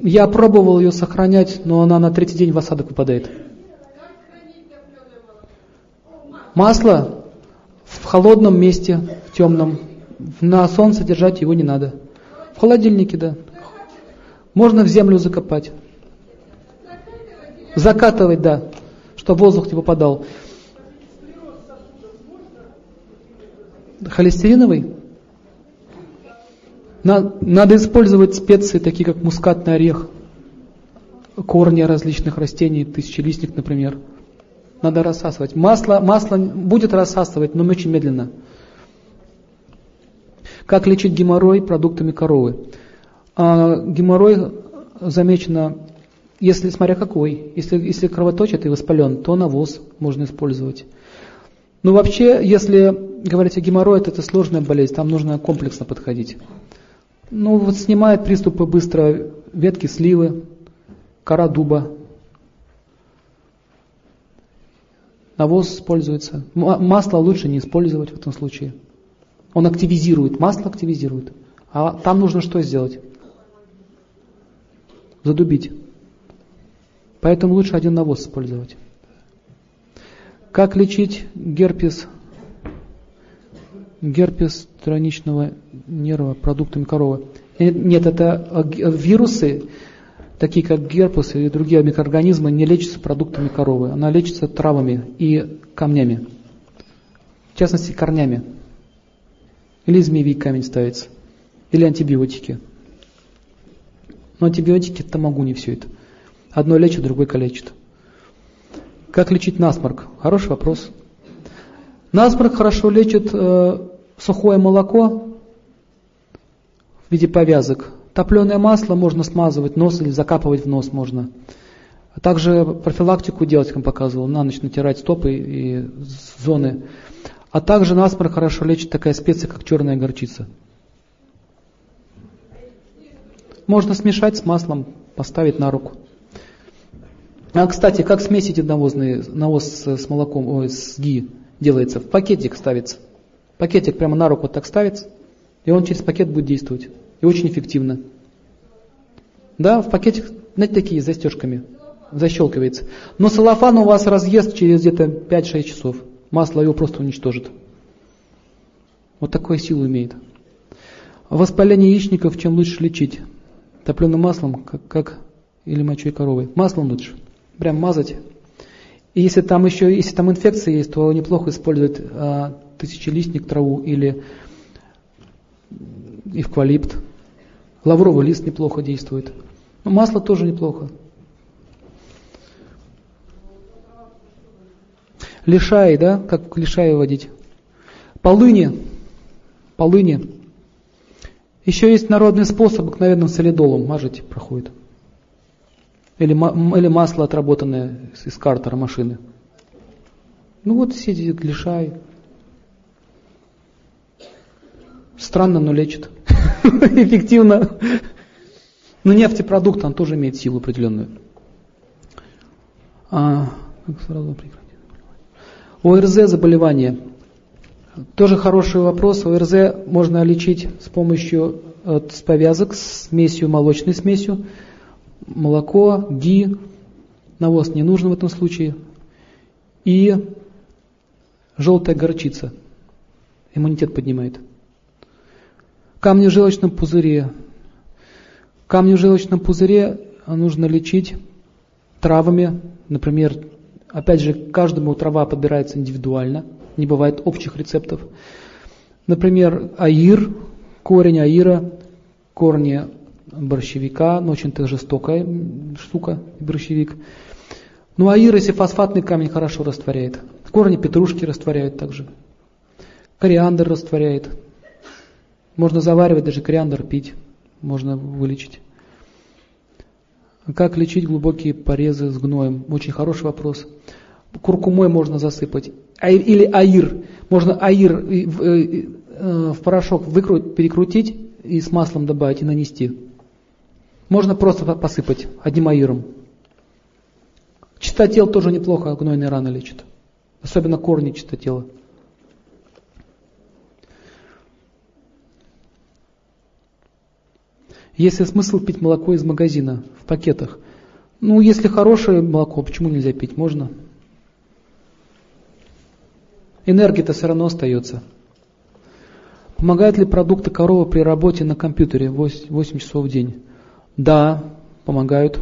Я пробовал ее сохранять, но она на третий день в осадок выпадает. Масло в холодном месте, в темном. На солнце держать его не надо. Холодильнике, да. Можно в землю закопать. Закатывать, да, чтобы воздух не попадал. Холестериновый? Надо использовать специи, такие как мускатный орех, корни различных растений, тысячелистник, например. Надо рассасывать. Масло, масло будет рассасывать, но очень медленно. Как лечить геморрой продуктами коровы? А, геморрой замечено, если, смотря какой, если, если кровоточит и воспален, то навоз можно использовать. Но вообще, если говорить о геморрое, это сложная болезнь, там нужно комплексно подходить. Ну вот снимает приступы быстро ветки сливы, кора дуба, навоз используется. Масло лучше не использовать в этом случае. Он активизирует, масло активизирует. А там нужно что сделать? Задубить. Поэтому лучше один навоз использовать. Как лечить герпес герпес страничного нерва продуктами коровы. Нет, это вирусы, такие как герпес и другие микроорганизмы, не лечатся продуктами коровы. Она лечится травами и камнями. В частности, корнями. Или змеевик камень ставится. Или антибиотики. Но антибиотики это могу не все это. Одно лечит, другое калечит. Как лечить насморк? Хороший вопрос. Насморк хорошо лечит э, сухое молоко в виде повязок. Топленое масло можно смазывать нос или закапывать в нос можно. Также профилактику делать, как показывал, на ночь натирать стопы и зоны. А также насморк хорошо лечит такая специя, как черная горчица. Можно смешать с маслом, поставить на руку. А, кстати, как смесить навозный, навоз с молоком, ой, с ги делается? В пакетик ставится. Пакетик прямо на руку вот так ставится, и он через пакет будет действовать. И очень эффективно. Да, в пакетик, знаете, такие с застежками. Защелкивается. Но салофан у вас разъест через где-то 5-6 часов. Масло его просто уничтожит. Вот такую силу имеет. Воспаление яичников чем лучше лечить? Топленым маслом, как, как или мочой коровы. Маслом лучше. Прям мазать. И если там еще, если там инфекция есть, то неплохо использовать а, тысячелистник траву или эвкалипт. Лавровый лист неплохо действует. Но масло тоже неплохо. Лишай, да, как лишай водить. Полыни, полыни. Еще есть народный способ, обыкновенным солидолом мажете, проходит. Или, или масло отработанное из картера машины. Ну вот сидит, лишай. Странно, но лечит. Эффективно. Но нефтепродукт, он тоже имеет силу определенную. А, сразу ОРЗ заболевание. Тоже хороший вопрос. ОРЗ можно лечить с помощью от, с повязок, с смесью, молочной смесью. Молоко, ги, навоз не нужен в этом случае. И желтая горчица. Иммунитет поднимает. Камни в желчном пузыре. Камни в желчном пузыре нужно лечить травами, например, опять же, каждому трава подбирается индивидуально, не бывает общих рецептов. Например, аир, корень аира, корни борщевика, но очень-то жестокая штука, борщевик. Ну, аир, если фосфатный камень хорошо растворяет. Корни петрушки растворяют также. Кориандр растворяет. Можно заваривать, даже кориандр пить, можно вылечить. Как лечить глубокие порезы с гноем? Очень хороший вопрос. Куркумой можно засыпать. Или аир. Можно аир в э, э, порошок выкрутить, перекрутить и с маслом добавить и нанести. Можно просто посыпать одним аиром. Чистотел тоже неплохо гнойные раны лечит. Особенно корни чистотела. Есть ли смысл пить молоко из магазина в пакетах? Ну, если хорошее молоко, почему нельзя пить? Можно. Энергия-то все равно остается. Помогают ли продукты коровы при работе на компьютере 8 часов в день? Да, помогают.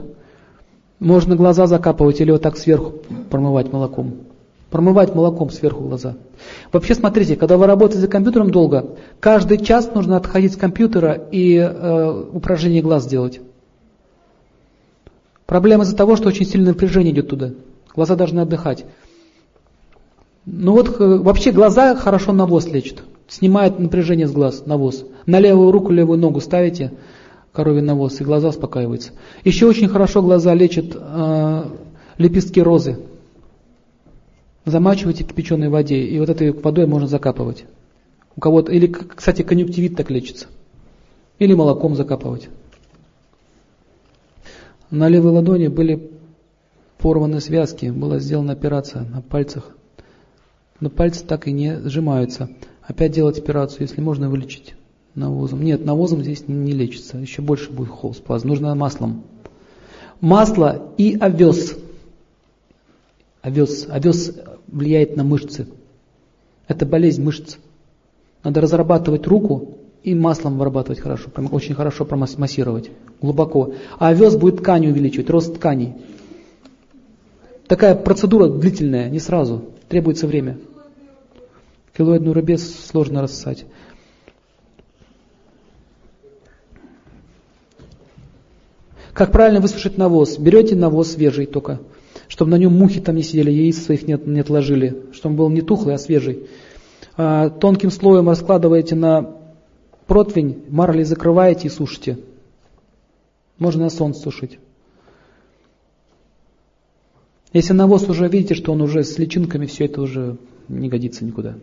Можно глаза закапывать или вот так сверху промывать молоком. Промывать молоком сверху глаза. Вообще, смотрите, когда вы работаете за компьютером долго, каждый час нужно отходить с компьютера и э, упражнение глаз делать. Проблема из-за того, что очень сильное напряжение идет туда. Глаза должны отдыхать. Ну вот э, вообще глаза хорошо навоз лечат. Снимает напряжение с глаз, навоз. На левую руку, левую ногу ставите коровий навоз, и глаза успокаиваются. Еще очень хорошо глаза лечат э, лепестки розы. Замачивайте в кипяченой воде, и вот этой водой можно закапывать. У кого-то, или, кстати, конъюнктивит так лечится. Или молоком закапывать. На левой ладони были порваны связки, была сделана операция на пальцах. Но пальцы так и не сжимаются. Опять делать операцию, если можно вылечить навозом. Нет, навозом здесь не лечится, еще больше будет холст Нужно маслом. Масло и овес. Овес. Овес влияет на мышцы. Это болезнь мышц. Надо разрабатывать руку и маслом вырабатывать хорошо, прям очень хорошо промассировать, глубоко. А овес будет ткань увеличивать, рост тканей. Такая процедура длительная, не сразу, требуется время. Килоидную рыбец сложно рассать. Как правильно высушить навоз? Берете навоз свежий только, чтобы на нем мухи там не сидели, яиц своих не, не отложили, чтобы он был не тухлый, а свежий. А, тонким слоем раскладываете на противень, марли закрываете и сушите. Можно на солнце сушить. Если навоз уже видите, что он уже с личинками, все это уже не годится никуда.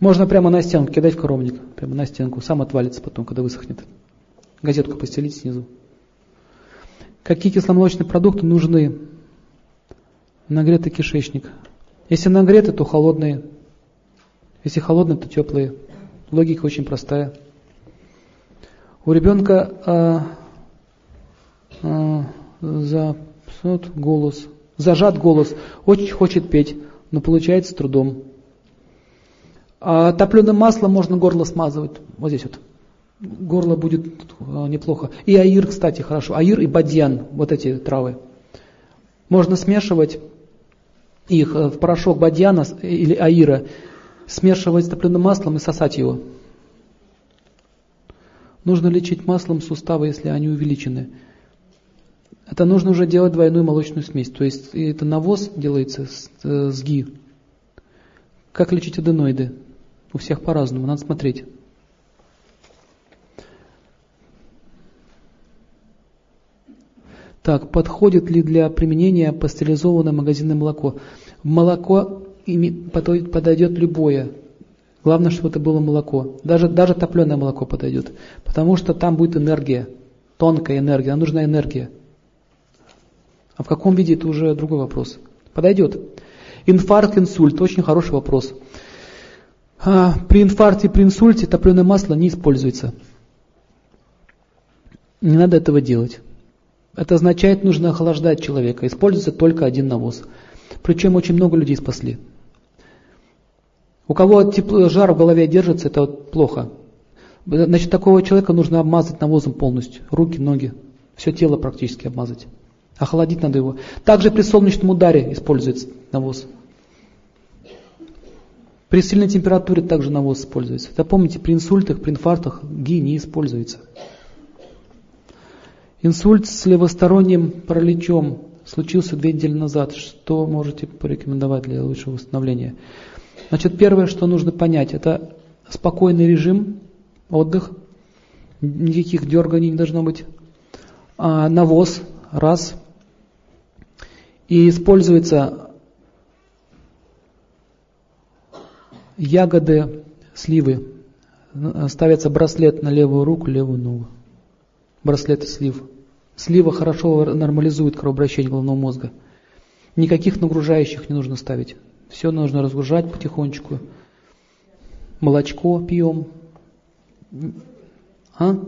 Можно прямо на стенку кидать в коровник, прямо на стенку, сам отвалится потом, когда высохнет. Газетку постелить снизу. Какие кисломолочные продукты нужны? Нагретый кишечник. Если нагретый, то холодные. Если холодные, то теплые. Логика очень простая. У ребенка а, а, за, вот, голос, зажат голос, очень хочет петь, но получается с трудом. А топленым маслом можно горло смазывать. Вот здесь вот горло будет а, неплохо. И аир, кстати, хорошо. Аир и бадьян, вот эти травы. Можно смешивать их э, в порошок бадьяна или аира, смешивать с топленым маслом и сосать его. Нужно лечить маслом суставы, если они увеличены. Это нужно уже делать двойную молочную смесь. То есть это навоз делается с, э, с ги. Как лечить аденоиды? У всех по-разному, надо смотреть. Так, подходит ли для применения пастеризованное магазинное молоко? Молоко подойдет любое. Главное, чтобы это было молоко. Даже, даже топленое молоко подойдет. Потому что там будет энергия. Тонкая энергия. Нам нужна энергия. А в каком виде это уже другой вопрос. Подойдет. Инфаркт, инсульт. Очень хороший вопрос. А, при инфаркте, при инсульте топленое масло не используется. Не надо этого делать. Это означает, нужно охлаждать человека. Используется только один навоз. Причем очень много людей спасли. У кого тепло, жар в голове держится, это вот плохо. Значит, такого человека нужно обмазать навозом полностью. Руки, ноги, все тело практически обмазать. Охладить надо его. Также при солнечном ударе используется навоз. При сильной температуре также навоз используется. Запомните, при инсультах, при инфарктах ги не используется. Инсульт с левосторонним параличом случился две недели назад. Что можете порекомендовать для лучшего восстановления? Значит, первое, что нужно понять, это спокойный режим, отдых, никаких дерганий не должно быть, а, навоз, раз, и используется ягоды, сливы, ставится браслет на левую руку, левую ногу браслеты слив. Слива хорошо нормализует кровообращение головного мозга. Никаких нагружающих не нужно ставить. Все нужно разгружать потихонечку. Молочко пьем. А?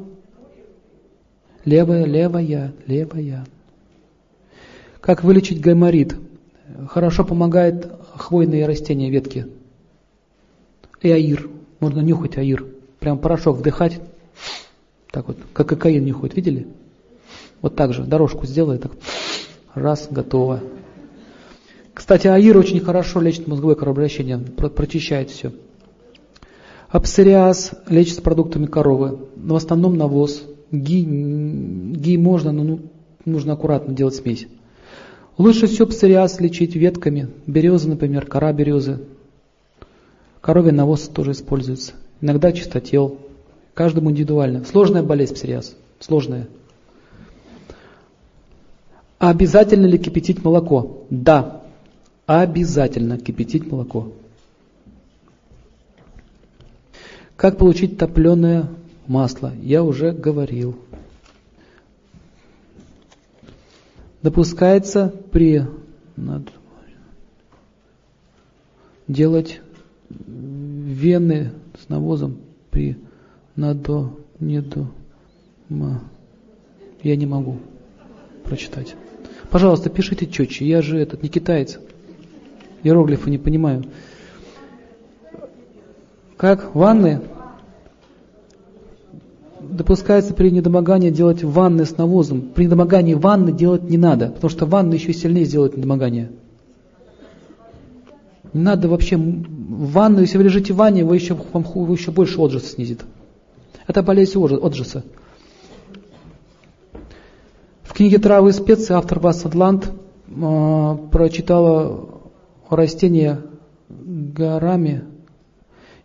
Левая, левая, левая. Как вылечить гайморит? Хорошо помогает хвойные растения, ветки. И аир. Можно нюхать аир прям порошок вдыхать, так вот, как кокаин ходит, видели? Вот так же, дорожку сделай, так, раз, готово. Кстати, аир очень хорошо лечит мозговое кровообращение, прочищает все. Апсориаз лечит с продуктами коровы, но в основном навоз. Ги, ги можно, но ну, нужно аккуратно делать смесь. Лучше всего псориаз лечить ветками, березы, например, кора березы. Коровий навоз тоже используется. Иногда чистотел. Каждому индивидуально. Сложная болезнь псориаз. Сложная. Обязательно ли кипятить молоко? Да. Обязательно кипятить молоко. Как получить топленое масло? Я уже говорил. Допускается при надо делать вены с навозом при надо не до ма. Я не могу прочитать. Пожалуйста, пишите четче. Я же этот не китаец. Иероглифы не понимаю. Как ванны допускается при недомогании делать ванны с навозом. При недомогании ванны делать не надо, потому что ванны еще сильнее сделают недомогание. Не надо вообще в ванну, если вы лежите в ванне, вы еще, вам, вы еще больше отжиса снизит. Это болезнь отжиса. В книге «Травы и специи» автор Вассадланд э, прочитала растение горами,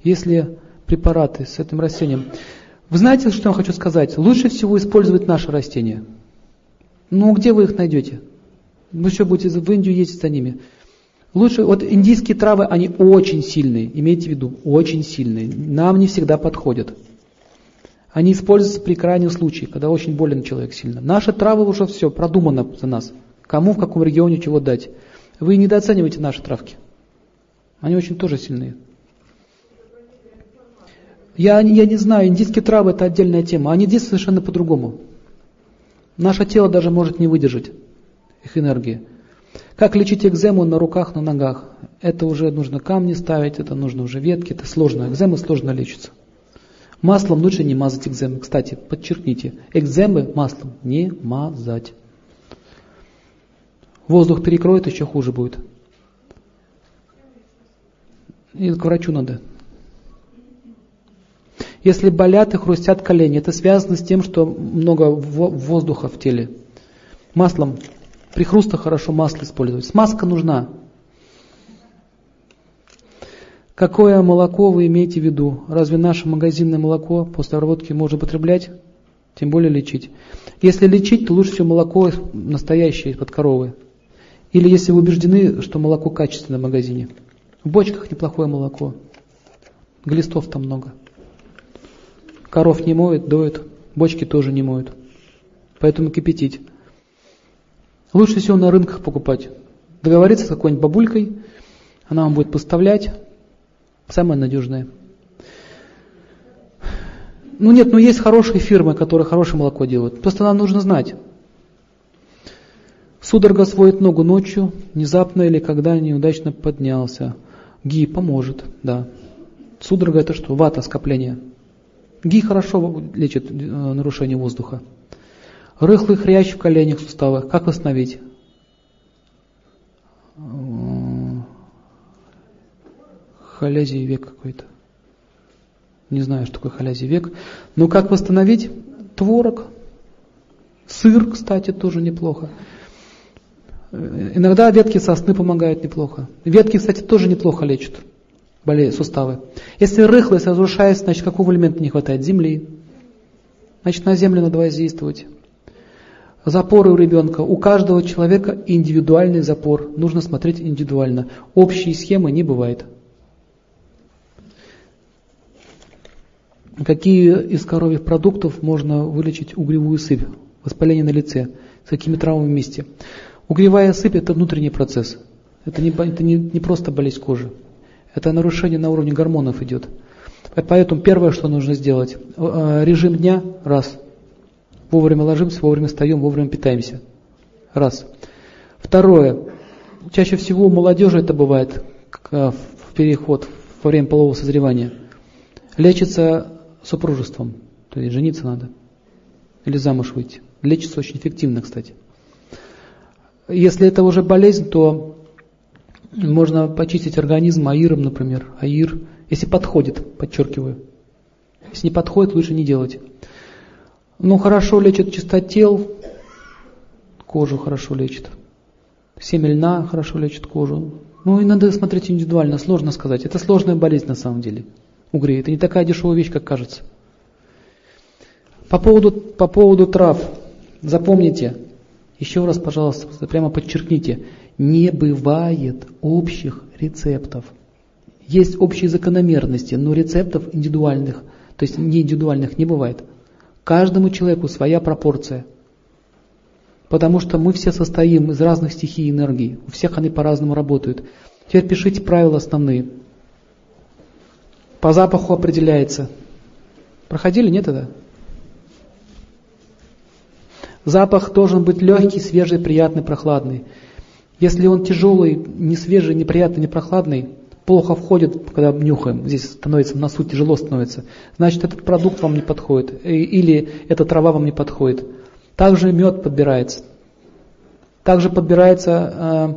если препараты с этим растением. Вы знаете, что я хочу сказать? Лучше всего использовать наши растения. Ну, где вы их найдете? Вы что, будете в Индию ездить за ними? Лучше, вот индийские травы, они очень сильные, имейте в виду, очень сильные. Нам не всегда подходят. Они используются при крайнем случае, когда очень болен человек сильно. Наши травы уже все продумано за нас. Кому в каком регионе чего дать. Вы недооцениваете наши травки. Они очень тоже сильные. Я, я не знаю, индийские травы это отдельная тема. Они действуют совершенно по-другому. Наше тело даже может не выдержать их энергии. Как лечить экзему на руках, на ногах? Это уже нужно камни ставить, это нужно уже ветки, это сложно. Экзема сложно лечится. Маслом лучше не мазать экземы. Кстати, подчеркните, экземы маслом не мазать. Воздух перекроет, еще хуже будет. И к врачу надо. Если болят и хрустят колени, это связано с тем, что много воздуха в теле. Маслом, при хрустах хорошо масло использовать. Смазка нужна. Какое молоко вы имеете в виду? Разве наше магазинное молоко после обработки можно употреблять? Тем более лечить. Если лечить, то лучше всего молоко настоящее из-под коровы. Или если вы убеждены, что молоко качественное в магазине. В бочках неплохое молоко. Глистов там много. Коров не моют, доют, бочки тоже не моют. Поэтому кипятить. Лучше всего на рынках покупать. Договориться с какой-нибудь бабулькой, она вам будет поставлять. Самое надежное. Ну нет, ну есть хорошие фирмы, которые хорошее молоко делают. Просто нам нужно знать. Судорога сводит ногу ночью, внезапно или когда неудачно поднялся. Ги поможет, да. Судорога это что? Вата, скопление. Ги хорошо лечит э, нарушение воздуха. Рыхлый хрящ в коленях, суставах. Как восстановить? Халязий век какой-то. Не знаю, что такое халязий век. Но как восстановить? Творог. Сыр, кстати, тоже неплохо. Э, иногда ветки сосны помогают неплохо. Ветки, кстати, тоже неплохо лечат болеют суставы. Если рыхлость разрушается, значит какого элемента не хватает? Земли. Значит на землю надо воздействовать. Запоры у ребенка. У каждого человека индивидуальный запор. Нужно смотреть индивидуально. Общей схемы не бывает. Какие из коровьих продуктов можно вылечить угревую сыпь? Воспаление на лице. С какими травмами вместе? Угревая сыпь – это внутренний процесс. Это не, это не, не просто болезнь кожи. Это нарушение на уровне гормонов идет. Поэтому первое, что нужно сделать, э, режим дня, раз. Вовремя ложимся, вовремя встаем, вовремя питаемся. Раз. Второе. Чаще всего у молодежи это бывает в переход во время полового созревания. Лечится супружеством. То есть жениться надо. Или замуж выйти. Лечится очень эффективно, кстати. Если это уже болезнь, то можно почистить организм аиром, например. Аир, если подходит, подчеркиваю. Если не подходит, лучше не делать. Ну, хорошо лечит чистотел, кожу хорошо лечит. Семя льна хорошо лечит кожу. Ну и надо смотреть индивидуально, сложно сказать. Это сложная болезнь на самом деле. Угри, это не такая дешевая вещь, как кажется. По поводу, по поводу трав, запомните, еще раз, пожалуйста, прямо подчеркните, не бывает общих рецептов. Есть общие закономерности, но рецептов индивидуальных, то есть не индивидуальных, не бывает. Каждому человеку своя пропорция. Потому что мы все состоим из разных стихий энергии. У всех они по-разному работают. Теперь пишите правила основные. По запаху определяется. Проходили, нет это? Запах должен быть легкий, свежий, приятный, прохладный. Если он тяжелый, не свежий, неприятный, не прохладный, плохо входит, когда нюхаем, здесь становится, в носу тяжело становится, значит этот продукт вам не подходит, э, или эта трава вам не подходит. Также мед подбирается. Также подбирается э,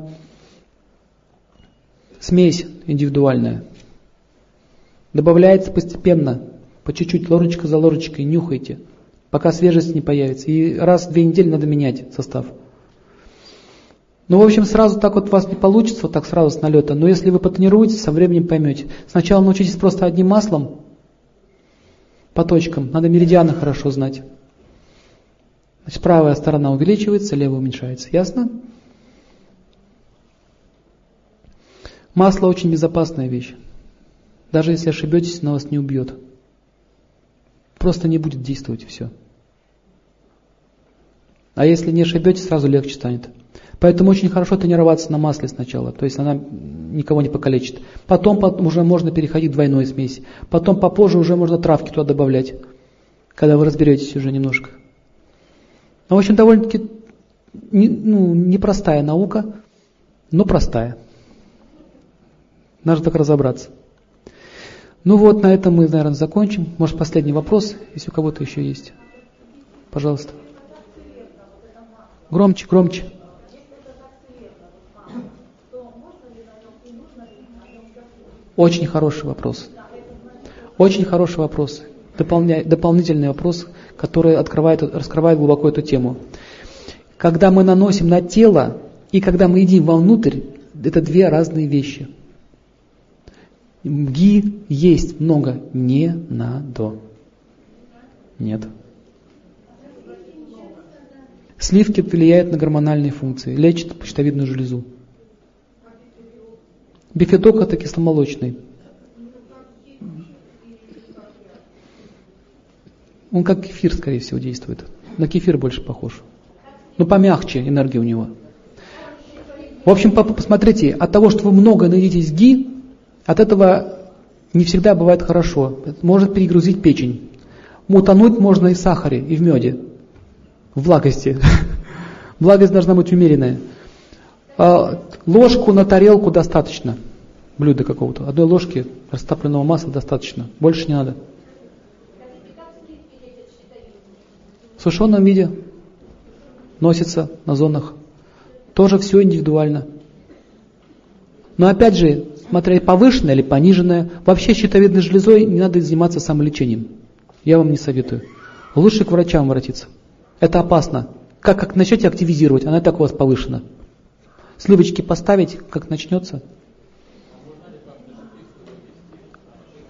смесь индивидуальная. Добавляется постепенно, по чуть-чуть, ложечка за ложечкой, нюхайте пока свежесть не появится. И раз в две недели надо менять состав. Ну, в общем, сразу так вот у вас не получится, вот так сразу с налета. Но если вы потренируетесь, со временем поймете. Сначала научитесь просто одним маслом, по точкам. Надо меридианы хорошо знать. Значит, правая сторона увеличивается, левая уменьшается. Ясно? Масло очень безопасная вещь. Даже если ошибетесь, оно вас не убьет. Просто не будет действовать и все. А если не ошибетесь, сразу легче станет. Поэтому очень хорошо тренироваться на масле сначала, то есть она никого не покалечит. Потом уже можно переходить к двойной смеси. Потом попозже уже можно травки туда добавлять, когда вы разберетесь уже немножко. Ну, в общем, довольно-таки не, ну, непростая наука, но простая. Надо так разобраться. Ну вот, на этом мы, наверное, закончим. Может, последний вопрос, если у кого-то еще есть. Пожалуйста. Громче, громче. Очень хороший вопрос. Очень хороший вопрос. Дополня, дополнительный вопрос, который открывает, раскрывает глубоко эту тему. Когда мы наносим на тело и когда мы едим вовнутрь, это две разные вещи. Ги есть много, не надо. Нет. Сливки влияют на гормональные функции, лечат почтовидную железу. Бифидок это кисломолочный. Он как кефир, скорее всего, действует. На кефир больше похож. Но помягче энергия у него. В общем, посмотрите, от того, что вы много наедитесь ги, от этого не всегда бывает хорошо. Может перегрузить печень. Утонуть можно и в сахаре, и в меде в благости. Благость должна быть умеренная. А, ложку на тарелку достаточно. Блюда какого-то. Одной ложки растопленного масла достаточно. Больше не надо. В сушеном виде носится на зонах. Тоже все индивидуально. Но опять же, смотря повышенное или пониженное, вообще щитовидной железой не надо заниматься самолечением. Я вам не советую. Лучше к врачам обратиться. Это опасно. Как, как начнете активизировать, она и так у вас повышена. Сливочки поставить, как начнется.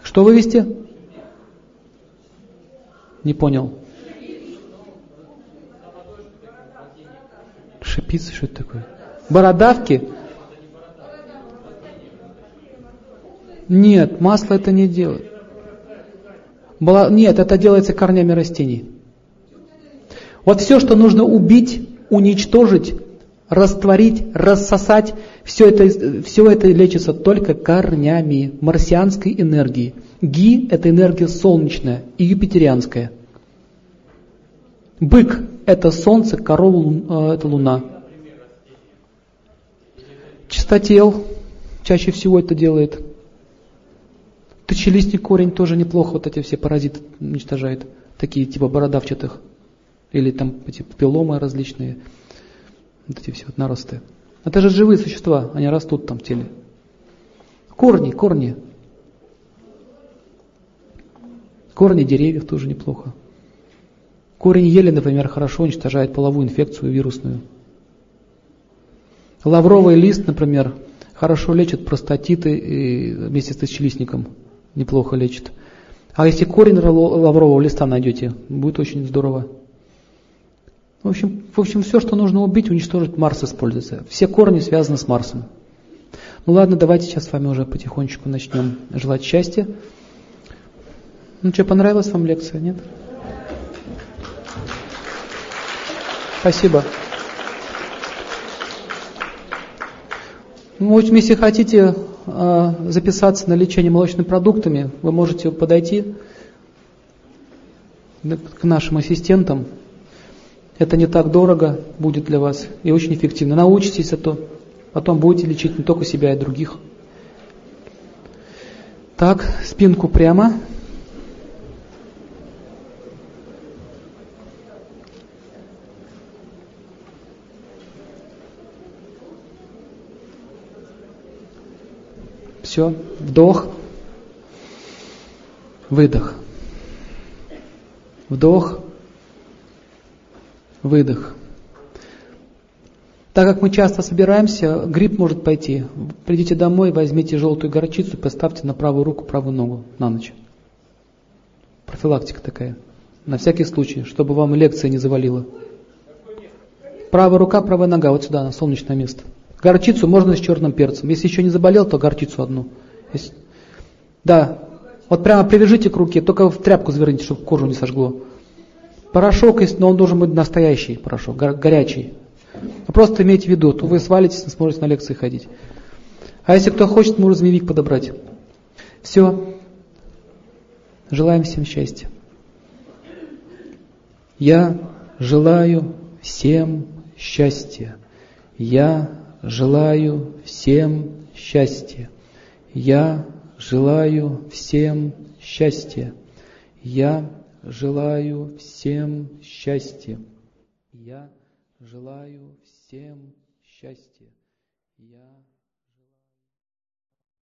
Что вывести? Не понял. Шипицы, что это такое? Бородавки? Нет, масло это не делает. Нет, это делается корнями растений. Вот все, что нужно убить, уничтожить, растворить, рассосать, все это, все это лечится только корнями марсианской энергии. Ги – это энергия солнечная и юпитерианская. Бык – это солнце, корова э, – это луна. Чистотел чаще всего это делает. Тысячелистник корень тоже неплохо вот эти все паразиты уничтожает. Такие типа бородавчатых. Или там типа пиломы различные. Вот эти все вот наросты. Это же живые существа, они растут там в теле. Корни, корни. Корни деревьев тоже неплохо. Корень ели, например, хорошо уничтожает половую инфекцию вирусную. Лавровый лист, например, хорошо лечит простатиты и вместе с тысячелистником. Неплохо лечит. А если корень лаврового листа найдете, будет очень здорово. В общем, в общем, все, что нужно убить, уничтожить, Марс используется. Все корни связаны с Марсом. Ну ладно, давайте сейчас с вами уже потихонечку начнем желать счастья. Ну что, понравилась вам лекция, нет? Спасибо. Ну, в общем, если хотите записаться на лечение молочными продуктами, вы можете подойти к нашим ассистентам. Это не так дорого будет для вас и очень эффективно. Научитесь, а то потом будете лечить не только себя, и других. Так, спинку прямо. Все, вдох, выдох. Вдох, выдох. Так как мы часто собираемся, грипп может пойти. Придите домой, возьмите желтую горчицу, поставьте на правую руку, правую ногу на ночь. Профилактика такая. На всякий случай, чтобы вам лекция не завалила. Правая рука, правая нога, вот сюда, на солнечное место. Горчицу можно с черным перцем. Если еще не заболел, то горчицу одну. Если... Да, вот прямо привяжите к руке, только в тряпку заверните, чтобы кожу не сожгло. Порошок есть, но он должен быть настоящий порошок, горячий. Просто имейте в виду, то вы свалитесь, не сможете на лекции ходить. А если кто хочет, можно змеевик подобрать. Все. Желаем всем счастья. Я желаю всем счастья. Я желаю всем счастья. Я желаю всем счастья. Я желаю всем счастья. Я желаю всем счастья.